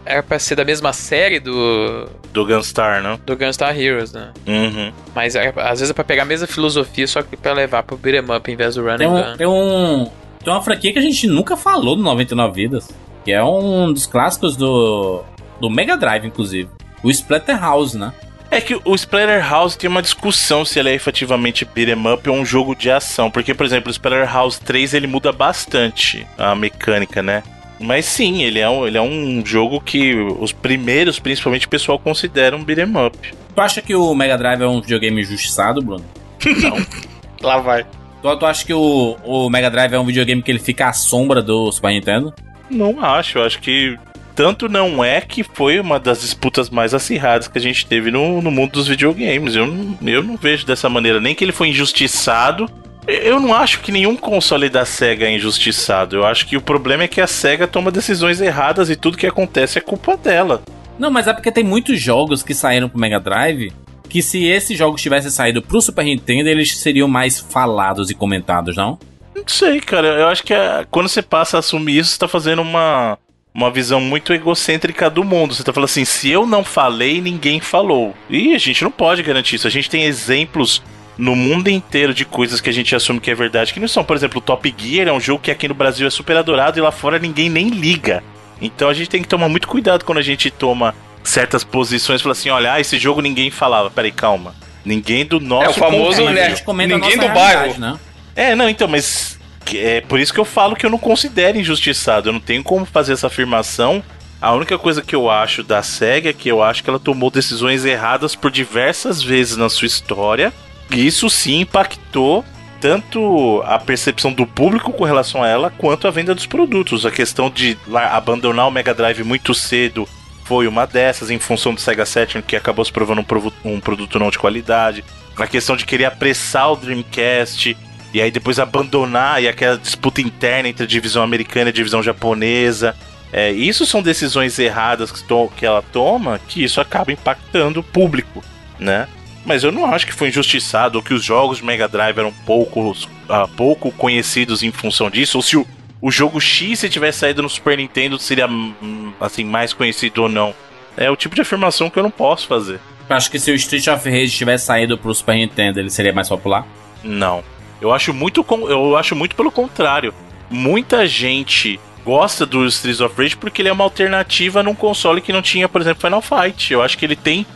Era pra ser da mesma série do. Do Gunstar, né? Do Gunstar Heroes, né? Uhum. Mas era- às vezes é pra pegar a mesma filosofia, só que pra levar pro beat'em up em vez do run Tem, and um, gun. tem um. Tem uma franquia que a gente nunca falou no 99 Vidas. Que é um dos clássicos do. Do Mega Drive, inclusive. O Splatterhouse, né? É que o Splatterhouse tem uma discussão se ele é efetivamente beat'em up ou um jogo de ação. Porque, por exemplo, o Splatterhouse 3 ele muda bastante a mecânica, né? Mas sim, ele é um, ele é um jogo que os primeiros, principalmente, o pessoal considera um beat'em up. Tu acha que o Mega Drive é um videogame injustiçado, Bruno? Lá vai. Tu, tu acha que o, o Mega Drive é um videogame que ele fica à sombra do Super Nintendo? Não acho, eu acho que tanto não é que foi uma das disputas mais acirradas que a gente teve no, no mundo dos videogames. Eu, não- eu não vejo dessa maneira, nem que ele foi injustiçado. Eu não acho que nenhum console da SEGA é injustiçado. Eu acho que o problema é que a SEGA toma decisões erradas e tudo que acontece é culpa dela. Não, mas é porque tem muitos jogos que saíram pro Mega Drive que se esses jogos tivessem saído pro Super Nintendo, eles seriam mais falados e comentados, não? Não sei, cara. Eu acho que é- quando você passa a assumir isso, você tá fazendo uma, uma visão muito egocêntrica do mundo. Você tá falando assim, se eu não falei, ninguém falou. E a gente não pode garantir isso. A gente tem exemplos no mundo inteiro de coisas que a gente assume que é verdade, que não são. Por exemplo, o Top Gear é um jogo que aqui no Brasil é super adorado e lá fora ninguém nem liga. Então a gente tem que tomar muito cuidado quando a gente toma certas posições e fala assim, olha, ah, esse jogo ninguém falava. Peraí, calma. Ninguém do nosso É o famoso, né? Ninguém do bairro. né? É, não, então, mas é por isso que eu falo que eu não considero injustiçado. Eu não tenho como fazer essa afirmação. A única coisa que eu acho da SEGA é que eu acho que ela tomou decisões erradas por diversas vezes na sua história. Isso sim impactou tanto a percepção do público com relação a ela, quanto a venda dos produtos. A questão de abandonar o Mega Drive muito cedo foi uma dessas, em função do Sega Saturn, que acabou se provando um, um produto não de qualidade. A questão de querer apressar o Dreamcast e aí depois abandonar e aquela disputa interna entre a divisão americana e a divisão japonesa. É, isso são decisões erradas que, to- que ela toma que isso acaba impactando o público, né? Mas eu não acho que foi injustiçado ou que os jogos de Mega Drive eram poucos, ah, pouco conhecidos em função disso, ou se o, o jogo X, se tivesse saído no Super Nintendo, seria hum, assim mais conhecido ou não. É o tipo de afirmação que eu não posso fazer. Tu acha que se o Street of Rage tivesse saído pro Super Nintendo, ele seria mais popular? Não. Eu acho muito eu acho muito pelo contrário. Muita gente gosta do Streets of Rage porque ele é uma alternativa num console que não tinha, por exemplo, Final Fight. Eu acho que ele tem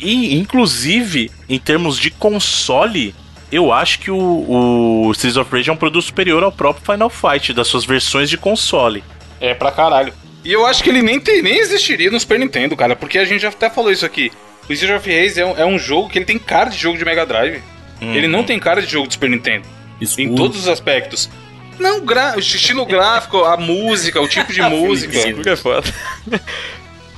e, inclusive em termos de console, eu acho que o, o Streets of Rage é um produto superior ao próprio Final Fight das suas versões de console. É pra caralho. E eu acho que ele nem, tem, nem existiria no Super Nintendo, cara, porque a gente já até falou isso aqui. O Street of Rage é um, é um jogo que ele tem cara de jogo de Mega Drive. Ele não tem cara de jogo de Super Nintendo. Escuro. Em todos os aspectos. Não, gra o estilo gráfico, a música, o tipo de música. é foda.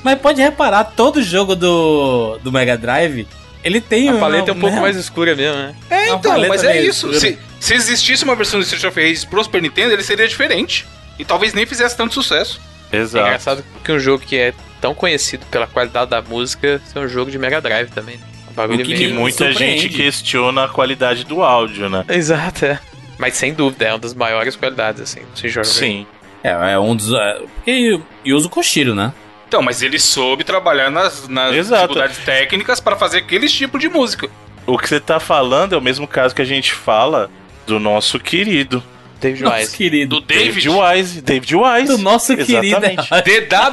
Mas pode reparar, todo jogo do, do Mega Drive, ele tem A uma- paleta é um pouco né? mais escura mesmo, né? É, então, mas é isso. Se, se existisse uma versão do Street of Rage pro Super Nintendo, ele seria diferente. E talvez nem fizesse tanto sucesso. É Exato. engraçado que um jogo que é tão conhecido pela qualidade da música ser um jogo de Mega Drive também. né? Um que Que muita surpreende. gente questiona a qualidade do áudio, né? Exato, é. Mas sem dúvida, é uma das maiores qualidades, assim, desse jogo. Sim. É, é um dos. É, porque Yuzo Koshiro, né? Então, mas ele soube trabalhar nas, nas Exato. dificuldades técnicas para fazer aquele tipo de música. O que você tá falando é o mesmo caso que a gente fala do nosso querido David Nosso Wise. querido. Do David. Wise. David Wise. Do nosso querido. Exatamente.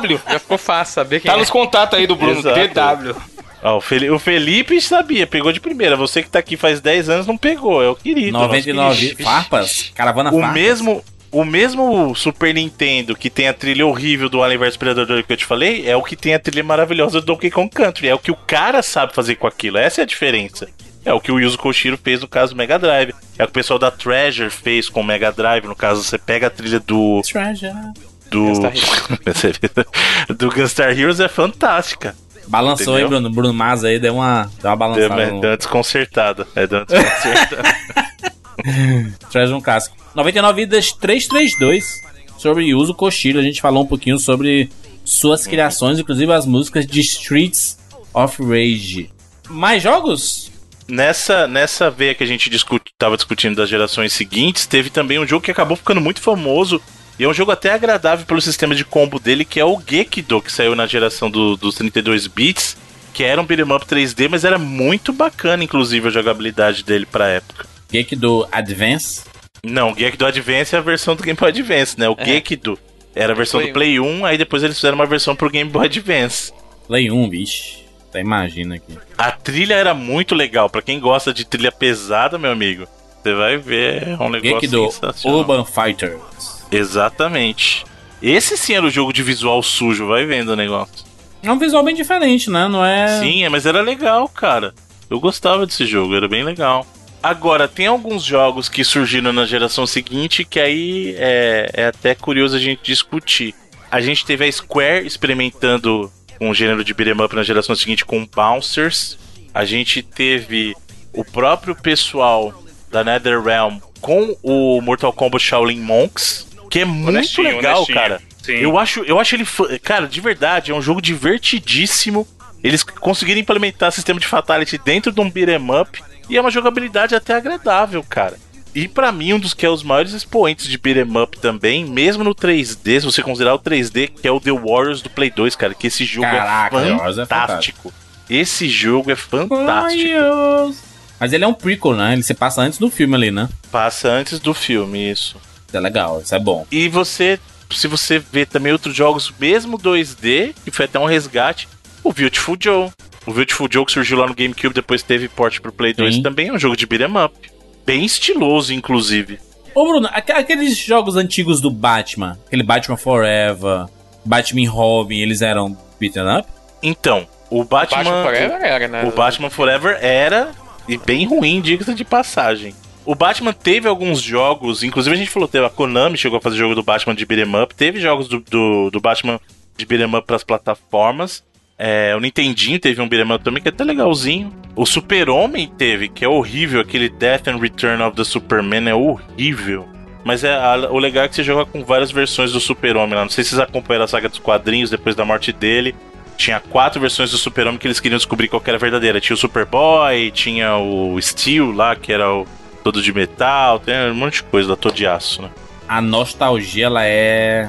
DW. Já ficou fácil saber quem Tá é. nos contatos aí do Bruno. Exato. DW. Ó, o, Feli- o Felipe sabia, pegou de primeira. Você que tá aqui faz 10 anos não pegou, é o querido. nosso 99 querido. farpas. Caravana O farpas. mesmo, o mesmo Super Nintendo que tem a trilha horrível do Alien vs Predador que eu te falei, é o que tem a trilha maravilhosa do Donkey Kong Country. É o que o cara sabe fazer com aquilo. Essa é a diferença. É o que o Yuzo Koshiro fez no caso do Mega Drive. É o que o pessoal da Treasure fez com o Mega Drive. No caso, você pega a trilha do. Treasure. do Gunstar do Gunstar Heroes é fantástica. Balançou aí, Entendeu? Bruno. Bruno Maz aí deu uma, deu uma Deu balançada. uma, no deu uma desconcertada. É, deu uma desconcertada. Treasure um casco. 99 vidas 332 sobre Yuzo Koshiro. A gente falou um pouquinho sobre suas criações, inclusive as músicas de Streets of Rage. Mais jogos? Nessa, nessa veia que a gente discute, tava discutindo das gerações seguintes, teve também um jogo que acabou ficando muito famoso. E é um jogo até agradável pelo sistema de combo dele, que é o Gekido, que saiu na geração do- dos 32 bits, que era um beat'em up 3D, mas era muito bacana, inclusive, a jogabilidade dele pra época. Geek do Advance. Não, o Gekido Advance é a versão do Game Boy Advance, né? O É. Gekido era a versão Play do Play 1, aí depois eles fizeram uma versão pro Game Boy Advance. Play 1, bicho. Até imagina aqui. A trilha era muito legal, pra quem gosta de trilha pesada, meu amigo. Você vai ver, é um negócio Geek do sensacional. Urban Fighters. Exatamente. Esse sim era o jogo de visual sujo, vai vendo o negócio. É um visual bem diferente, né? Não é. Sim, é, mas era legal, cara. Eu gostava desse jogo, era bem legal. Agora, tem alguns jogos que surgiram na geração seguinte que aí é, é até curioso a gente discutir. A gente teve a Square experimentando um gênero de beat'em up na geração seguinte com Bouncers. A gente teve o próprio pessoal da NetherRealm com o Mortal Kombat Shaolin Monks, que é muito Honestinho, legal, honestinho. cara. Sim. Eu acho, eu acho ele. Cara, de verdade, é um jogo divertidíssimo. Eles conseguiram implementar sistema de Fatality dentro de um beat'em up. E é uma jogabilidade até agradável, cara. E pra mim, um dos que é os maiores expoentes de beat'em up também, mesmo no 3D, se você considerar o 3D, que é o The Warriors do Play 2, cara, que esse jogo Caraca, The é Warriors é fantástico. Esse jogo é fantástico. Mas ele é um prequel, né? Ele se passa antes do filme ali, né? Passa antes do filme, isso. Isso é legal, isso é bom. E você, se você vê também outros jogos, mesmo 2D, que foi até um resgate, o Beautiful Joe. O Beautiful Joe que surgiu lá no GameCube, depois teve port pro Play 2, Sim. também é um jogo de beat'em up. Bem estiloso, inclusive. Ô, Bruno, aqu- aqueles jogos antigos do Batman, aquele Batman Forever, Batman Robin, eles eram beaten up? Então, o Batman. Batman Forever era, né? O Batman Forever era e bem ruim, diga-se de passagem. O Batman teve alguns jogos, inclusive a gente falou, teve a Konami chegou a fazer jogo do Batman de beat'em up, teve jogos do, do, do Batman de beat'em up pras plataformas. É, o Nintendinho teve um beat'em up também que é até legalzinho. O Super-Homem teve, que é horrível, aquele Death and Return of the Superman é horrível. Mas é, a- o legal é que você joga com várias versões do Super-Homem lá. Não sei se vocês acompanharam a saga dos quadrinhos depois da morte dele. Tinha quatro versões do Super-Homem que eles queriam descobrir qual que era a verdadeira. Tinha o Superboy, tinha o Steel lá, que era o todo de metal, tem um monte de coisa lá, todo de aço, né? A nostalgia, ela é.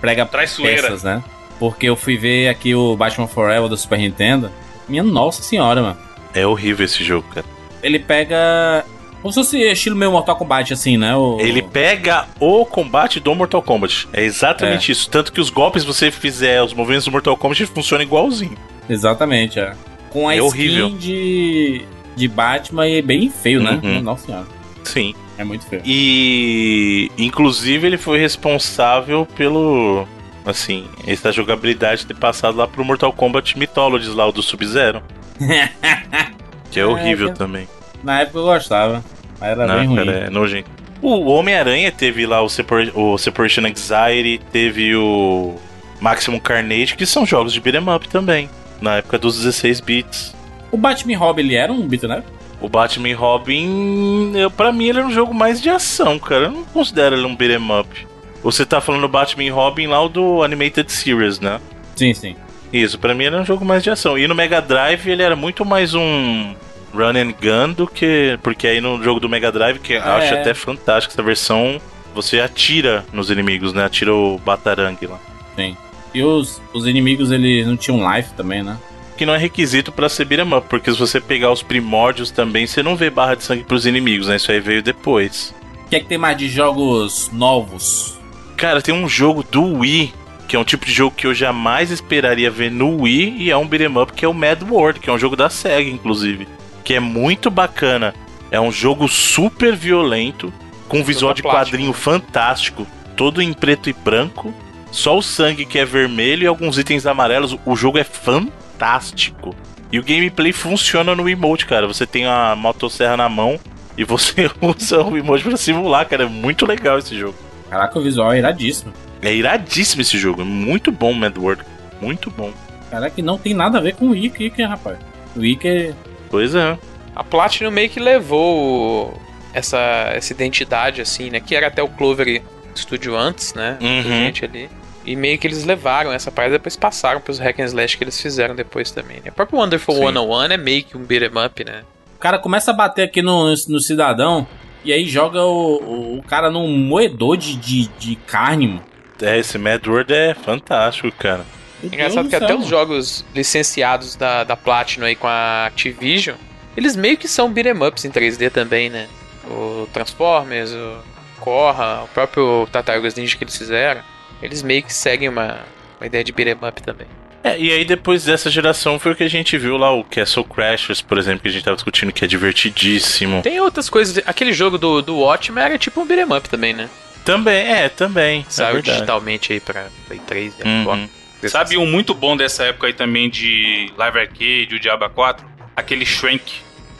prega Traiçoeira. peças, né? Porque eu fui ver aqui o Batman Forever do Super Nintendo. Minha nossa senhora, mano. É horrível esse jogo, cara. Ele pega. Como se fosse estilo meio Mortal Kombat, assim, né? O... Ele pega o combate do Mortal Kombat. É exatamente isso. Tanto que os golpes, você fizer os movimentos do Mortal Kombat, funciona igualzinho. Exatamente, é. Com a É skin horrível. de. de Batman e bem feio, né? Uhum. Nossa senhora. Sim. É muito feio. E inclusive ele foi responsável pelo assim, essa jogabilidade ter passado lá pro Mortal Kombat Mythologies lá o do Sub-Zero, que é horrível É, também. Na época eu gostava. Mas era bem ruim. é nojento. O Homem-Aranha teve lá o, Separ- o Separation Anxiety, teve o Maximum Carnage, que são jogos de beat'em up também, na época dos 16 bits. O Batman Robin, ele era um beat'em up? O Batman Robin, eu, pra mim, ele era um jogo mais de ação, cara. Eu não considero ele um beat'em up. Você tá falando Batman e Robin lá o do Animated Series, né? Sim, sim. Isso, pra mim era um jogo mais de ação. E no Mega Drive ele era muito mais um run and gun do que. Porque aí no jogo do Mega Drive, que eu Ah, acho é. até fantástico essa versão, você atira nos inimigos, né? Atira o Batarang lá. Sim. E os, os inimigos, eles não tinham life também, né? que não é requisito pra ser beat'em up, porque se você pegar os primórdios também, você não vê barra de sangue pros inimigos, né? Isso aí veio depois. O que é que tem mais de jogos novos? Cara, tem um jogo do Wii, que é um tipo de jogo que eu jamais esperaria ver no Wii, e é um beat'em up, que é o Mad World, que é um jogo da SEGA, inclusive. Que é muito bacana. É um jogo super violento, com um visual de quadrinho fantástico, todo em preto e branco. Só o sangue que é vermelho e alguns itens amarelos. O jogo é fantástico. E o gameplay funciona no emote, cara. Você tem a motosserra na mão e você usa o emote pra simular, cara. É muito legal esse jogo. Caraca, o visual é iradíssimo. É iradíssimo esse jogo. É muito bom, Mad World. Muito bom. Caraca, não tem nada a ver com o Wiki, Wiki, rapaz. O é... Pois é. A Platinum meio que levou essa, essa identidade, assim, né? Que era até o Clover Studio antes, né? Uhum. Gente ali. E meio que eles levaram essa parada e depois passaram pros hack and slash que eles fizeram depois também, né? O próprio Wonderful Sim. 101 é meio que um beat'em up, né? O cara começa a bater aqui no, no cidadão e aí joga o, o, o cara num moedor de, de, de carne, mano. É, esse Mad World é fantástico, cara. Meu É Engraçado Deus que até os jogos licenciados da, da Platinum aí com a Activision, eles meio que são beat'em ups em 3D também, né? O Transformers, o Korra, o próprio Tartarugas Ninja que eles fizeram, eles meio que seguem uma, uma ideia de beat'em up também. É, e aí depois dessa geração foi o que a gente viu lá, o Castle Crashers, por exemplo, que a gente tava discutindo, que é divertidíssimo. Tem outras coisas, aquele jogo do, do Watchmen era tipo um beat'em up também, né? Também, é, também. é Saiu verdade. digitalmente aí pra Play 3 e Uhum. Xbox. Sabe um muito bom dessa época aí também de Live Arcade, o Diablo 4? Aquele Shrank.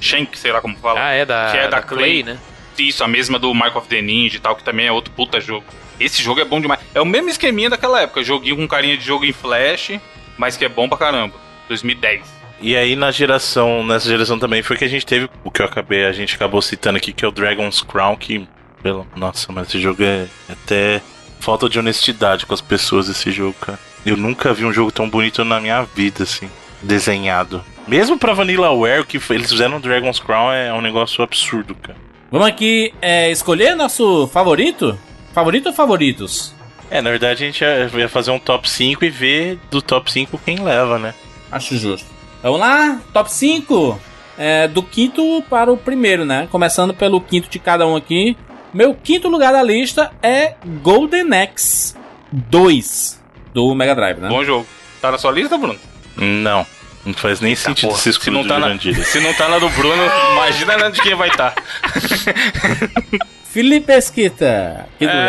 Shank, sei lá como fala. Ah, é da, Que é da Clay, Clay. né? Isso, a mesma do Mark of the Ninja e tal, que também é outro puta jogo. Esse jogo é bom demais. É o mesmo esqueminha daquela época. Joguinho com carinha de jogo em flash, mas que é bom pra caramba. 2010. E aí na geração, nessa geração também foi que a gente teve o que eu acabei, a gente acabou citando aqui, que é o Dragon's Crown, que pelo, nossa, mas esse jogo é até falta de honestidade com as pessoas esse jogo, cara. Eu nunca vi um jogo tão bonito na minha vida assim, desenhado. Mesmo pra Vanillaware, o que foi- eles fizeram no Dragon's Crown é um negócio absurdo, cara. Vamos aqui é, escolher nosso favorito? Favorito ou favoritos? É, na verdade a gente ia fazer um top 5 e ver do top 5 quem leva, né? Acho justo. Vamos lá, top 5. É, do quinto para o primeiro, né? Começando pelo quinto de cada um aqui. Meu quinto lugar da lista é Golden Axe 2 do Mega Drive, né? Bom jogo. Tá na sua lista, Bruno? Não. Não faz nem sentido porra, se excluído não, tá na, se não tá na do Bruno, imagina na de quem vai estar. Felipe Esquita, quinto lugar.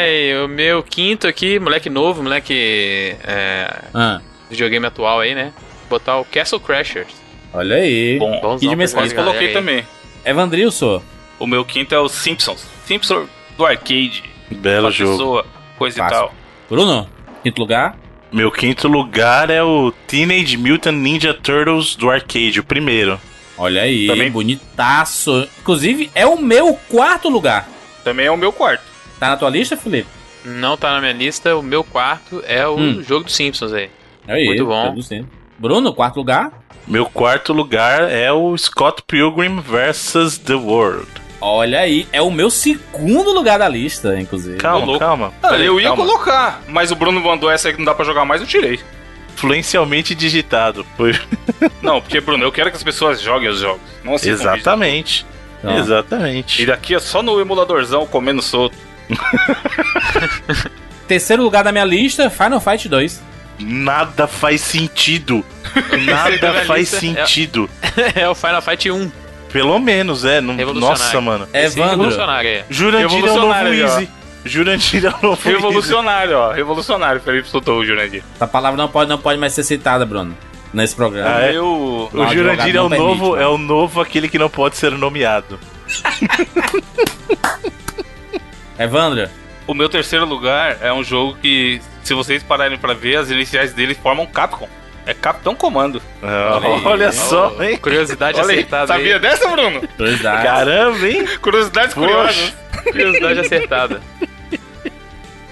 Ai, o meu quinto aqui, moleque novo, moleque é, Ah, videogame atual aí, né? Botar o Castle Crashers. olha aí. Bom, Bonzão mas galera coloquei aí. também. Evandrilson. O meu quinto é o Simpsons. Simpsons do arcade. Belo Uma jogo. pessoa, coisa Fácil. e tal. Bruno, quinto lugar. Meu quinto lugar é o Teenage Mutant Ninja Turtles do arcade, o primeiro. Olha aí, Também- bonitaço. Inclusive, é o meu quarto lugar. Também é o meu quarto. Tá na tua lista, Felipe? Não tá na minha lista, o meu quarto é o Hum. jogo dos Simpsons aí. Aí, Muito bom. Bruno, quarto lugar. Meu quarto lugar é o Scott Pilgrim vs. The World. Olha aí, é o meu segundo lugar da lista, inclusive. Calma, calma. Eu ia calma. colocar, mas o Bruno mandou essa aí que não dá pra jogar mais, eu tirei. Influencialmente digitado. Foi... Não, porque, Bruno, eu quero que as pessoas joguem os jogos. Não vídeo. Exatamente. Então, Exatamente. E daqui é só no emuladorzão comendo solto. Terceiro lugar da minha lista, Final Fight 2. Nada faz sentido. Nada faz é- sentido. é o Final Fight 1. Pelo menos, é. Não... Nossa, mano. Esse Evandro. revolucionário é. Jurandir é o novo. Easy. Jurandir é o novo. Revolucionário, ó. Revolucionário, Felipe soltou o Jurandir. Essa palavra não pode, não pode mais ser citada, Bruno, nesse programa. Ah, é? Eu... O Jurandir é o permite, novo, é o novo aquele que não pode ser nomeado. Evandro, O meu terceiro lugar é um jogo que, se vocês pararem pra ver, as iniciais dele formam Capcom. É Capitão Comando. Aí, Olha só, hein? Curiosidade Olha aí, acertada sabia aí. dessa, Bruno? curiosidade. Caramba, hein? Curiosidades Poxa. curiosas. Curiosidade acertada.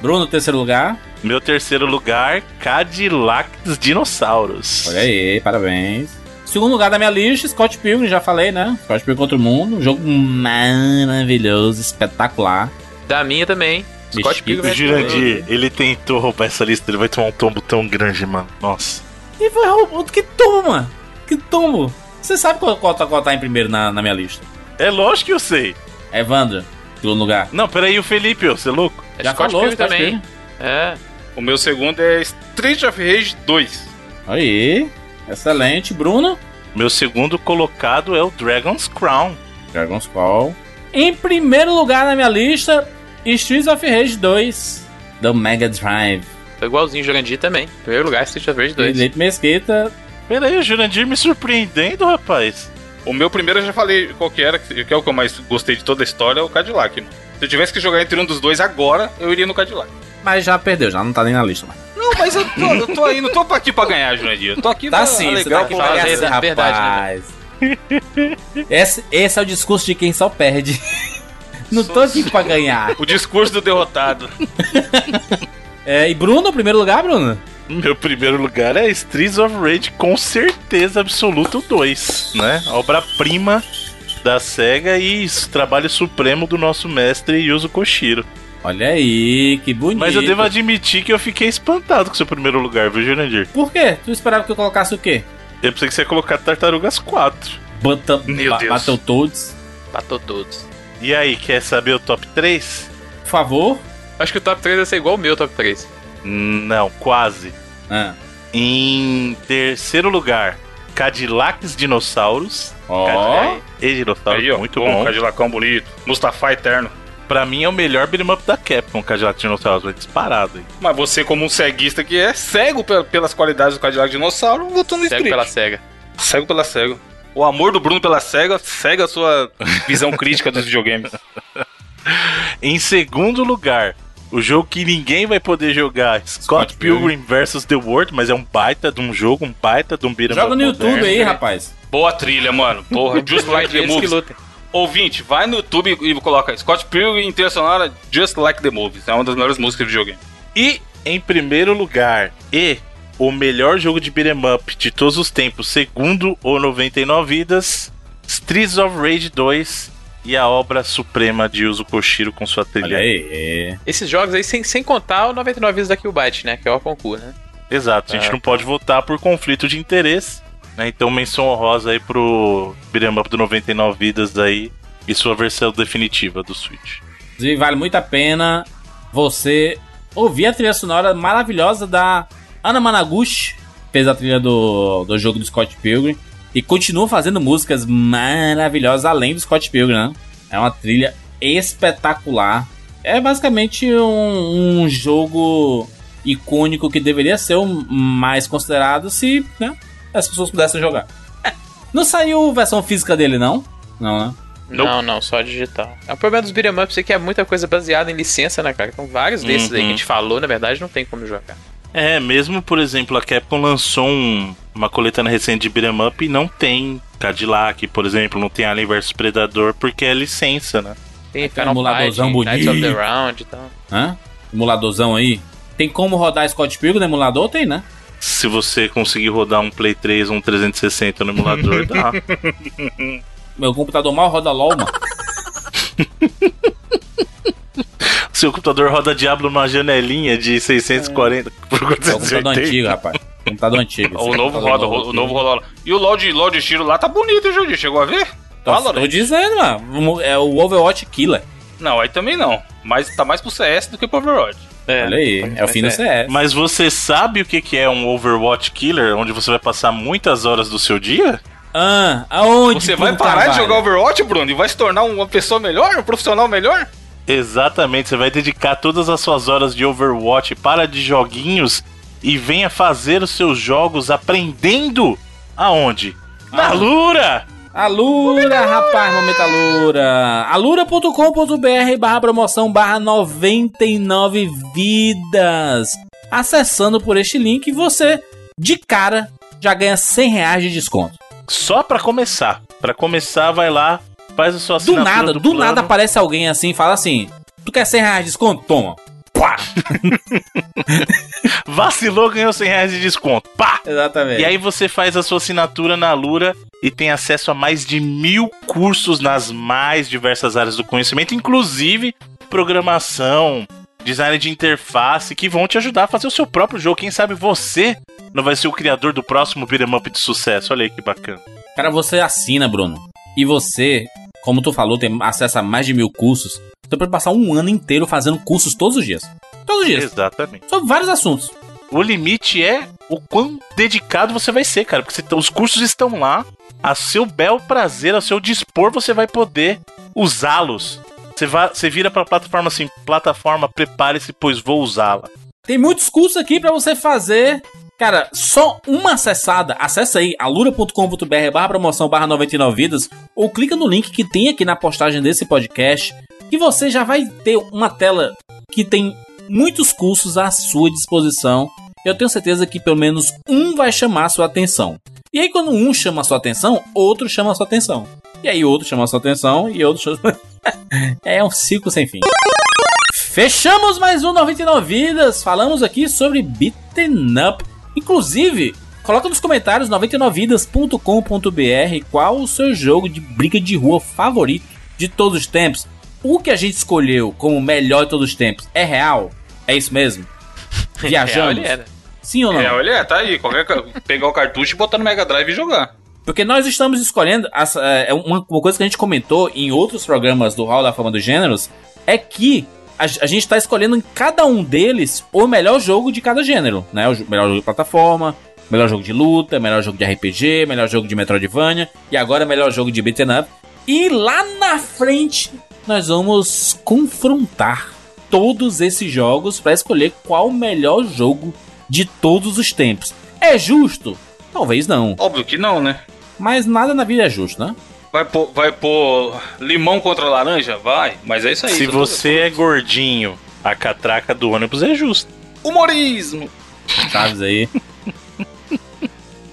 Bruno, terceiro lugar. Meu terceiro lugar, Cadillac dos Dinossauros. Olha aí, parabéns. Segundo lugar da minha lista, Scott Pilgrim, já falei, né? Scott Pilgrim contra o Mundo. Um jogo maravilhoso, espetacular. Da minha também. Scott Bicho, O Pilgrim. Jurandir, ele tentou roubar essa lista, ele vai tomar um tombo tão grande, mano. Nossa. E foi roubado. Que mano. Que tombo. Você sabe qual, qual, tá, qual tá em primeiro na, na minha lista? É lógico que eu sei. Evandro, segundo lugar. Não, peraí, o Felipe, você é louco? É Já Scott falou, Pilgrim também. Pilgrim. É. O meu segundo é Street of Rage 2. Aí, excelente. Bruno? Meu segundo colocado é o Dragon's Crown. Dragon's Call. Em primeiro lugar na minha lista, Streets of Rage 2, do Mega Drive. Tô igualzinho Jurandir também. Primeiro lugar, Street of Rage 2. Felipe Mesquita. Peraí, o Jurandir me surpreendendo, rapaz. O meu primeiro eu já falei qual que era, que é o que eu mais gostei de toda a história, é o Cadillac. mano. Se eu tivesse que jogar entre um dos dois agora, eu iria no Cadillac. Mas já perdeu, já não tá nem na lista mais. Não, mas eu tô, eu tô aí, não tô aqui pra ganhar, Jurandir. Eu tô aqui Tá pra sim, você alegar tá aqui pra ganhar, a verdade, né, rapaz. esse, esse é o discurso de quem só perde. Não tô aqui pra ganhar. O discurso do derrotado. É, e Bruno, primeiro lugar, Bruno? Meu primeiro lugar é Streets of Rage, com certeza absoluta o 2, né? Obra-prima da SEGA e trabalho supremo do nosso mestre Yuzo Koshiro. Olha aí, que bonito. Mas eu devo admitir que eu fiquei espantado com seu primeiro lugar, viu, Jurandir? Por quê? Tu esperava que eu colocasse o quê? Eu pensei que você ia colocar Tartarugas 4. Bata Meu ba Deus. Bateu todos. Matou todos. E aí, quer saber o top 3? Por favor. Acho que o top 3 vai ser igual o meu top 3. Não, quase. Ah. Em terceiro lugar, Cadillacs Dinossauros. Ó. Cadillac e Dinossauros, Aí, ó, muito bom, bom. Cadillacão bonito. Mustafa eterno. Pra mim é o melhor beat'em up da Capcom, Cadillac Dinossauros, vai disparado. Hein? Mas você, como um ceguista que é, cego pe- pelas qualidades do Cadillac Dinossauro, votou no Cego Street. pela SEGA. Cego pela cego. O amor do Bruno pela cega cega a sua visão crítica dos videogames. Em segundo lugar, o jogo que ninguém vai poder jogar, Scott, Scott Pilgrim vs. The World, mas é um baita de um jogo, um baita de um beat'em Joga no YouTube moderno. aí, rapaz. Boa trilha, mano. Porra, Just Like the Movies. Ouvinte, vai no YouTube e coloca Scott Pilgrim trilha sonora Just Like the Movies. É uma das melhores músicas de videogame. E em primeiro lugar, e o melhor jogo de beat'em up de todos os tempos, segundo o 99 Vidas, Streets of Rage 2 e a obra suprema de Yuzo Koshiro com sua trilha. Aí. Esses jogos aí, sem, sem contar o 99 vezes da Killbyte, né? Que é o concurso, né? Exato, a gente Ah, não pode votar por conflito de interesse, né? Então menção honrosa aí pro beat'em up do 99 Vidas aí e sua versão definitiva do Switch. Inclusive, vale muito a pena você ouvir a trilha sonora maravilhosa da Ana Managuchi, que fez a trilha do, do jogo do Scott Pilgrim, e continua fazendo músicas maravilhosas além do Scott Pilgrim, né? É uma trilha espetacular. É basicamente um, um jogo icônico que deveria ser o mais considerado se né, as pessoas pudessem jogar. Não saiu versão física dele, não? Não, né? Não, não, só digital. É o problema dos beat'em ups é que é muita coisa baseada em licença, né, cara? Então vários desses aí que a Uhum. gente falou, na verdade, não tem como jogar. É, mesmo, por exemplo, a Capcom lançou um- uma coletânea recente de beat'em up e não tem Cadillac, por exemplo, não tem Alien vs Predador, porque é licença, né? Tem Aquele Final emuladorzão Fight, Knights of the bonito. Round e tal. Hã? Emuladorzão aí. Tem como rodar Scott Pilgrim no emulador? Tem, né? Se você conseguir rodar um Play 3 ou um 360 no emulador, dá. Meu computador mal roda LOL, mano. Seu computador roda Diablo numa janelinha de 640 por É o computador 480. antigo, rapaz. Computador antigo. O novo computador roda, novo o novo roda lá. E o LOL de, LOL de estilo lá tá bonito, hein, Jundi? Chegou a ver? Tô, Fala, tô né? dizendo, mano. É o Overwatch Killer. Não, aí também não. Mas tá mais pro CS do que pro Overwatch. É, Olha aí. É o fim do CS. Mas você sabe o que é um Overwatch Killer, onde você vai passar muitas horas do seu dia? Ah, aonde? Você vai parar trabalha? de jogar Overwatch, Bruno, e vai se tornar uma pessoa melhor, um profissional melhor? Exatamente, você vai dedicar todas as suas horas de Overwatch para de joguinhos e venha fazer os seus jogos aprendendo aonde? Na Ah. Lura! Alura, rapaz, momento Alura. alura.com.br barra promoção barra 99 vidas. Acessando por este link, você, de cara, já ganha 100 reais de desconto. Só pra começar. Pra começar, vai lá, faz a sua Do assinatura nada, do, plano. nada aparece alguém assim e fala assim: Tu quer 100 reais de desconto? Toma. Pá! Vacilou, ganhou 100 reais de desconto. Pá! Exatamente. E aí você faz a sua assinatura na Lura e tem acesso a mais de mil cursos nas mais diversas áreas do conhecimento, inclusive programação, design de interface, que vão te ajudar a fazer o seu próprio jogo. Quem sabe você não vai ser o criador do próximo beat'em up de sucesso. Olha aí que bacana. Cara, você assina, Bruno. E você, como tu falou, tem acesso a mais de mil cursos. Você pode passar um ano inteiro fazendo cursos todos os dias. Todos os dias. Exatamente. Sobre vários assuntos. O limite é o quão dedicado você vai ser, cara. Porque os cursos estão lá, a seu bel prazer, a seu dispor, você vai poder usá-los. Você, vai, você vira pra plataforma assim, plataforma, prepare-se, pois vou usá-la. Tem muitos cursos aqui pra você fazer. Cara, só uma acessada. Acessa aí, alura.com.br barra promoção barra 99 vidas. Ou clica no link que tem aqui na postagem desse podcast. Que você já vai ter uma tela que tem muitos cursos à sua disposição. Eu tenho certeza que pelo menos um vai chamar a sua atenção. E aí, quando um chama a sua atenção, outro chama a sua atenção. E aí, outro chama a sua atenção e outro chama. é um ciclo sem fim. Fechamos mais um 99 Vidas. Falamos aqui sobre Beaten Up. Inclusive, coloca nos comentários 99vidas.com.br qual o seu jogo de briga de rua favorito de todos os tempos. O que a gente escolheu como melhor de todos os tempos é real? É isso mesmo? Viajamos? Real ele era. Sim ou não? É, olha, tá aí. Qualquer, pegar o cartucho e botar no Mega Drive e jogar. Porque nós estamos escolhendo. as- é uma, uma coisa que a gente comentou em outros programas do Hall da Fama dos Gêneros é que a, a gente está escolhendo em cada um deles o melhor jogo de cada gênero, né? O melhor jogo de plataforma, melhor jogo de luta, melhor jogo de RPG, melhor jogo de Metroidvania e agora melhor jogo de beat'em up. E lá na frente nós vamos confrontar todos esses jogos para escolher qual o melhor jogo de todos os tempos. É justo? Talvez não. Óbvio que não, né? Mas nada na vida é justo, né? Vai pôr, vai pôr limão contra laranja? Vai, mas é isso aí. Se você é gordinho, a catraca do ônibus é justa. Humorismo! Chaves aí.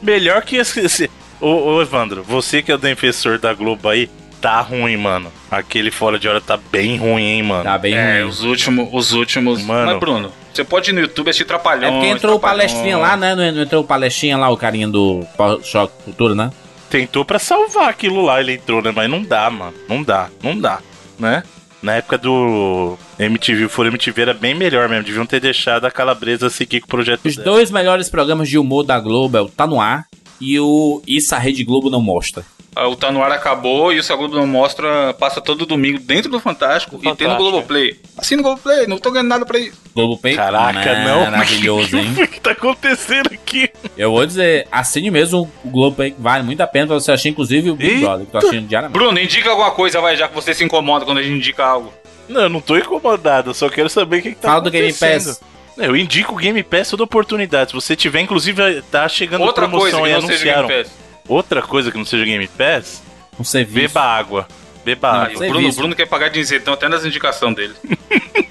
Melhor que esse. esse... Ô, ô, Evandro, você que é o defensor da Globo aí, tá ruim, mano. Aquele fora de hora tá bem ruim, hein, mano. Tá bem É, ruim. os últimos, os últimos. Mano. Mas, Bruno, você pode ir no YouTube assistir Trapalhões. É porque entrou o palestrinha lá, né? Não entrou o palestrinha lá, o carinha do Choque Cultura, né? Tentou pra salvar aquilo lá, ele entrou, né? Mas não dá, mano. Não dá, não dá, né? Na época do MTV, o Foro MTV era bem melhor mesmo. Deviam ter deixado a Calabresa seguir com o projeto Os dela. dois melhores programas de humor da Globo é o Tá No Ar e o Isso a Rede Globo Não Mostra. Ah, O Tá No Ar acabou e o Segundo Não Mostra passa todo domingo dentro do Fantástico, e tem no Fantástico. Globoplay. Assina o Globoplay, não tô ganhando nada pra isso. Globo Pay. Caraca, não. Maravilhoso, hein? O que tá acontecendo aqui? Eu vou dizer, assine mesmo o Globo Pay, vale muito a pena pra você assistir, inclusive o Big Eita. Brother, que tô assistindo diariamente. Bruno, indica alguma coisa, vai, já que você se incomoda quando a gente indica algo. Não, eu não tô incomodado, eu só quero saber o que, que tá Fala do Game acontecendo. Pass. Eu indico o Game Pass toda oportunidade. Se você tiver, inclusive, tá chegando Outra coisa promoção que e não seja anunciaram. Game Pass. Outra coisa que não seja Game Pass, Um serviço. beba água. Beba Ah, água. o. Bruno, Bruno quer pagar de isentão até nas indicações dele.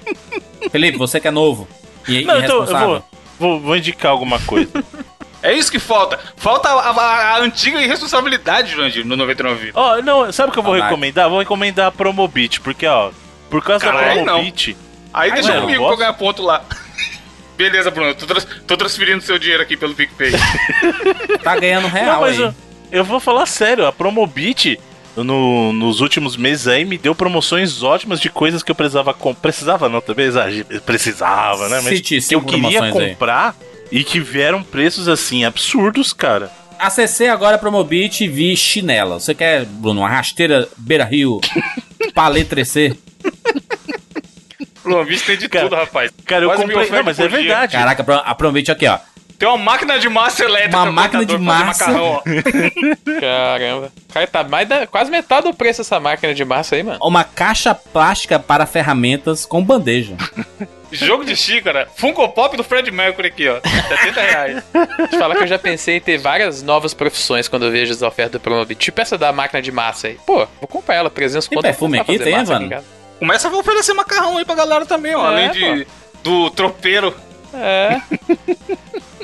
Felipe, você que é novo e Não, então eu vou, vou, vou indicar alguma coisa. É isso que falta. Falta a, a- a antiga irresponsabilidade, Jurandir, no 99 Vidas. Ó, não, sabe o que eu vou Caraca. recomendar? Vou recomendar a Promobit, porque, ó, por causa Caralho, da não. Promobit. Aí deixa não, comigo eu pra eu ganhar ponto lá. Beleza, Bruno, tô, trans- tô transferindo seu dinheiro aqui pelo PicPay. Tá ganhando Não, real mas aí. Eu, vou falar sério, a Promobit. No, nos últimos meses aí me deu promoções ótimas de coisas que eu precisava comprar. Precisava não, também exagero. Precisava, né? Mas Cite que eu queria promoções aí. comprar e que vieram preços assim absurdos, cara. Acessei agora Promobit e vi chinela. Você quer, Bruno, uma rasteira Beira Rio, Palê 3C? Bruno, bicho tem de Cara, tudo, rapaz. Cara, eu Quase comprei. Não, mas é verdade. Caraca, a a Promobit aqui, ó. Tem uma máquina de massa elétrica. Uma máquina de massa. fazer macarrão, ó. Caramba. Cara, tá mais da, quase metade do preço essa máquina de massa aí, mano. Uma caixa plástica para ferramentas com bandeja. Jogo de xícara. Funko Pop do Fred Mercury aqui, ó. 70 reais. Te falar que eu já pensei em ter várias novas profissões quando eu vejo as ofertas do Promobit. Tipo essa da máquina de massa aí. Pô, vou comprar ela, 300 Tem conto. perfume vou aqui? Tem, em casa. Começa a oferecer macarrão aí pra galera também, ó. É, além de, do tropeiro. É.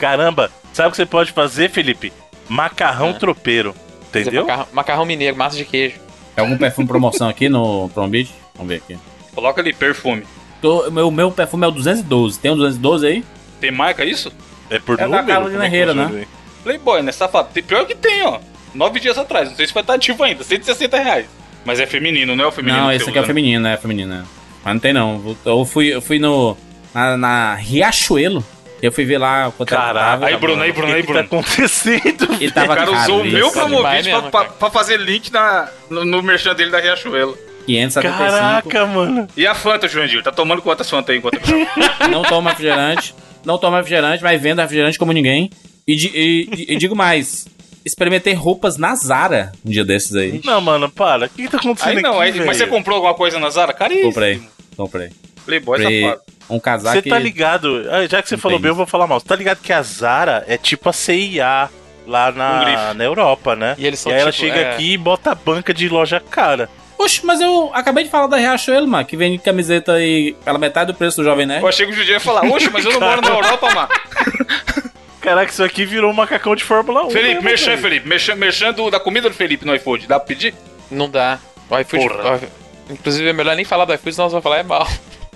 Caramba, sabe o que você pode fazer, Felipe? Macarrão É. tropeiro. Entendeu? Macarrão, macarrão mineiro, massa de queijo. Tem algum perfume promoção aqui no Promobit? Vamos ver aqui. Coloca ali, perfume. Tô- O meu, meu perfume é o 212. Tem um 212 aí? Tem marca isso? É por É da número? Como é que Herrera, funciona né? Playboy, né? Safado. Tem pior que tem, ó. Nove dias atrás. Não sei se vai estar ativo ainda. 160 reais. Mas é feminino, não é o feminino. não, que esse aqui é o né? feminino, né? É feminino, né? Mas não tem não. Eu fui, eu fui no. Na, na Riachuelo. Eu fui ver lá quanto era que Caraca, tava. Aí, Bruno, aí, O Bruno, que aí, que tá Bruno. acontecendo? Ele O tava cara usou o meu promovite Vai pra, mesmo, pra- pra fazer link na, no, no merchan dele da Riachuelo. 575. Caraca, mano. E a Fanta, Jurandir? Tá tomando quantas Fanta aí enquanto? Não toma refrigerante. Não toma refrigerante, mas venda refrigerante como ninguém. E, e- e digo mais. Experimentei roupas na Zara um dia desses aí. Não, mano, para. O que, que tá acontecendo Aí não, aqui, aí, mas você comprou alguma coisa na Zara? Caríssimo. Comprei. Comprei. Playboy Comprei safado. Um casaco. Você tá ligado? ah, Já que você falou bem, eu vou falar mal. Você tá ligado que a Zara é tipo a CIA lá na, grife. na Europa, né? E eles são aí ela tipo, chega é. aqui e bota a banca de loja cara. Oxe, mas eu acabei de falar da Riachuelo, mano, que vende camiseta aí pela metade do preço do Jovem Nerd. Eu achei que o Judia ia falar, oxe, mas eu não moro na Europa, mano. Caraca, isso aqui virou um macacão de Fórmula 1. Felipe, mesmo, merchan, velho. Felipe. Merchan, merchan do, da comida do Felipe no iFood. Dá pra pedir? Não dá. O iFood. Porra. ó, Inclusive, é melhor nem falar do iFood, senão nós vamos falar é mal.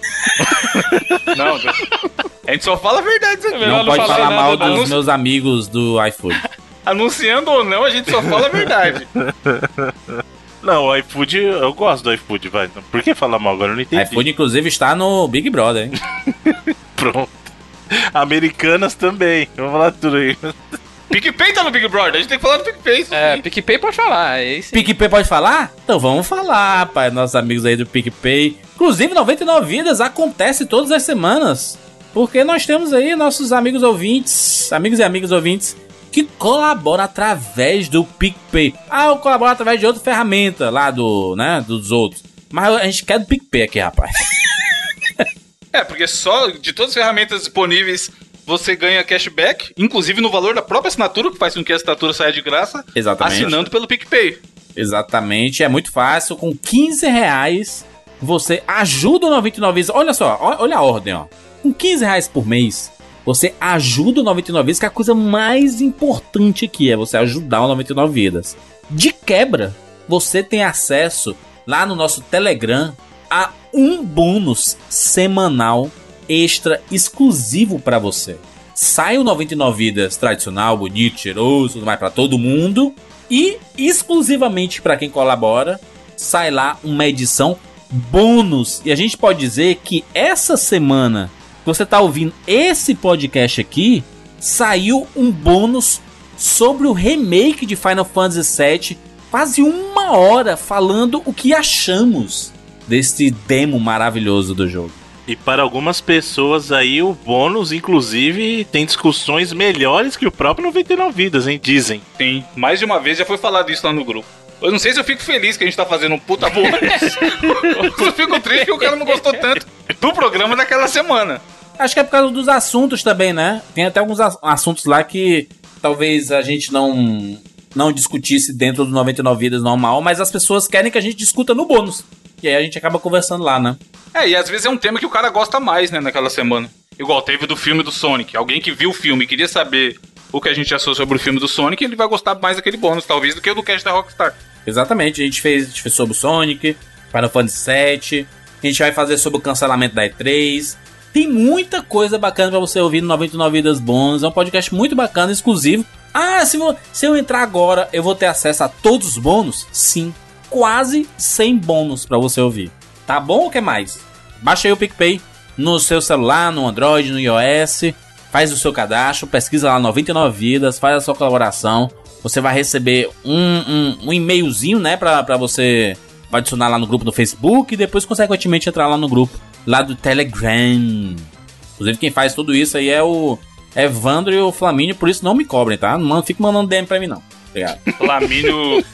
Não, Deus. A gente só fala a verdade aqui. melhor não não pode falar mal dos meus amigos do iFood. Anunciando ou não, a gente só fala a verdade. Não, o iFood, eu gosto do iFood, vai. Por que falar mal agora? Eu não entendi. iFood, inclusive, está no Big Brother, hein? Pronto. Americanas também. Vamos falar tudo aí. PicPay tá no Big Brother, a gente tem que falar do PicPay. isso É, sim. PicPay pode falar. É isso. PicPay pode falar? Então vamos falar, pai. Nossos amigos aí do PicPay. Inclusive, 99 Vidas acontece todas as semanas. Porque nós temos aí nossos amigos ouvintes, amigos e amigas ouvintes, que colaboram através do PicPay. Ah, eu colaboro através de outra ferramenta lá do, né, dos outros. Mas a gente quer do PicPay aqui, rapaz. É, porque só de todas as ferramentas disponíveis você ganha cashback, inclusive no valor da própria assinatura, que faz com que a assinatura saia de graça, Exatamente. assinando pelo PicPay. Exatamente, é muito fácil. Com 15 reais, você ajuda o 99 Vidas. Olha só, olha a ordem, ó. Com 15 reais por mês, você ajuda o 99 Vidas, que é a coisa mais importante aqui é você ajudar o 99 Vidas. De quebra, você tem acesso lá no nosso Telegram a um bônus semanal extra exclusivo pra você. Sai o 99 Vidas tradicional, bonito, cheiroso, tudo mais pra todo mundo. E exclusivamente pra quem colabora, sai lá uma edição bônus. E a gente pode dizer que essa semana que você tá ouvindo esse podcast aqui, saiu um bônus sobre o remake de Final Fantasy VII, quase uma hora falando o que achamos desse demo maravilhoso do jogo. E para algumas pessoas aí, o bônus, inclusive, tem discussões melhores que o próprio 99 Vidas, hein? Dizem. Sim, mais de uma vez já foi falado isso lá no grupo. Eu não sei se eu fico feliz que a gente tá fazendo um puta bônus. eu fico triste que o cara não gostou tanto do programa daquela semana. Acho que é por causa dos assuntos também, né? Tem até alguns ass- assuntos lá que talvez a gente não não discutisse dentro do 99 Vidas normal, mas as pessoas querem que a gente discuta no bônus. E aí a gente acaba conversando lá, né? É, e às vezes é um tema que o cara gosta mais, né, naquela semana. Igual teve do filme do Sonic. Alguém que viu o filme e queria saber o que a gente achou sobre o filme do Sonic, ele vai gostar mais daquele bônus, talvez, do que o do cast da Rockstar. Exatamente, a gente fez, a gente fez sobre o Sonic, Final Fantasy VII, a gente vai fazer sobre o cancelamento da E3. Tem muita coisa bacana pra você ouvir no 99 Vidas Bônus. É um podcast muito bacana, exclusivo. Ah, se, se eu entrar agora, eu vou ter acesso a todos os bônus? Sim, quase 100 bônus pra você ouvir. Tá bom ou quer mais? Baixa aí o PicPay no seu celular, no Android, no iOS. Faz o seu cadastro, pesquisa lá 99 Vidas, faz a sua colaboração. Você vai receber um, um, um e-mailzinho, né, pra, pra você adicionar lá no grupo do Facebook e depois, consequentemente, entrar lá no grupo lá do Telegram. Inclusive, quem faz tudo isso aí é o Evandro e o Flamínio, por isso não me cobrem, tá? Não fique mandando DM pra mim, não. Obrigado. Flamínio.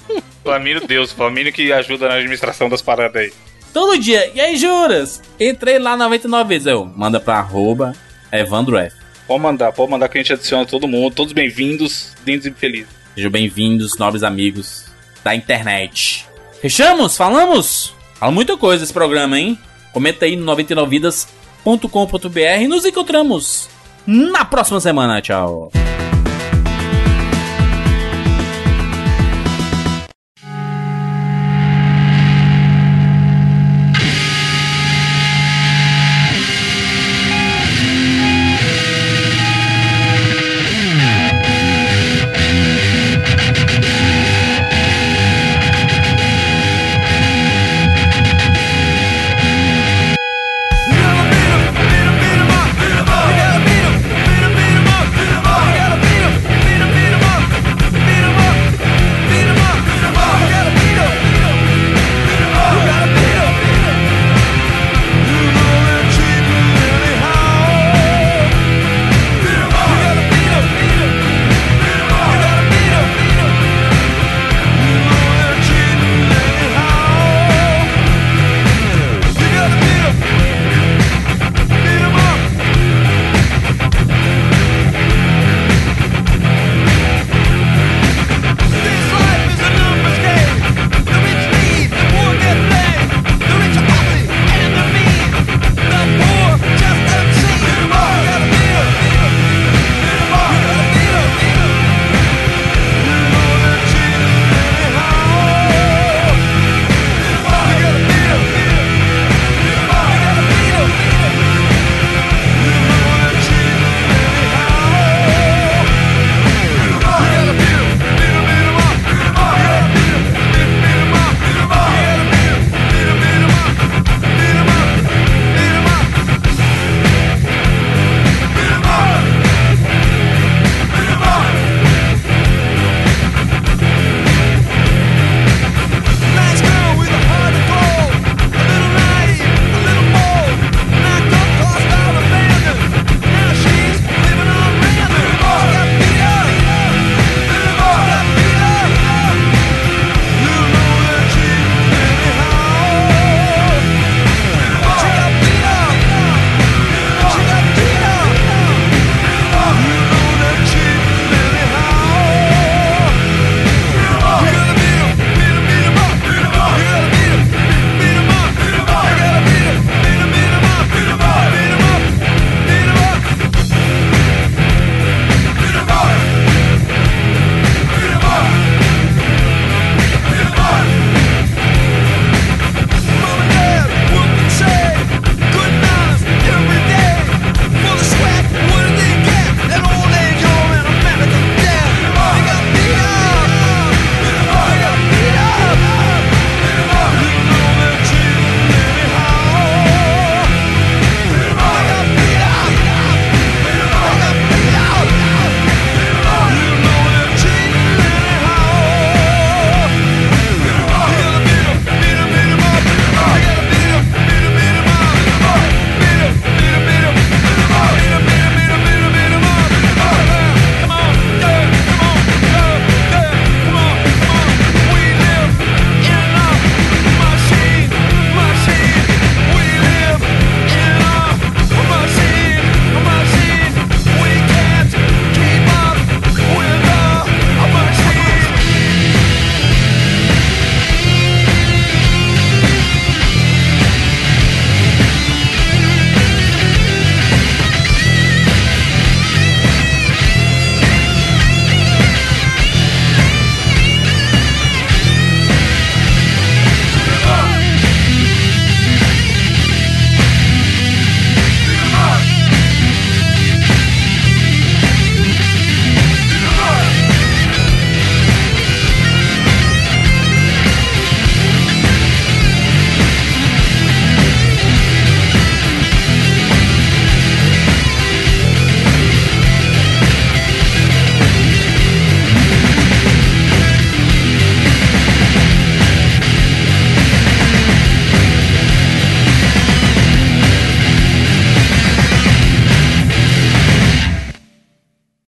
Flamínio Deus, Flamínio que ajuda na administração das paradas aí. Todo dia. E aí, juras? Entrei lá 99 vezes. Eu, manda pra arroba Evandro F. Pode mandar, pode mandar que a gente adiciona todo mundo, todos bem-vindos, lindos e felizes. Sejam bem-vindos, nobres amigos da internet. Fechamos? Falamos? Fala muita coisa esse programa, hein? Comenta aí no 99vidas.com.br e nos encontramos na próxima semana. Tchau.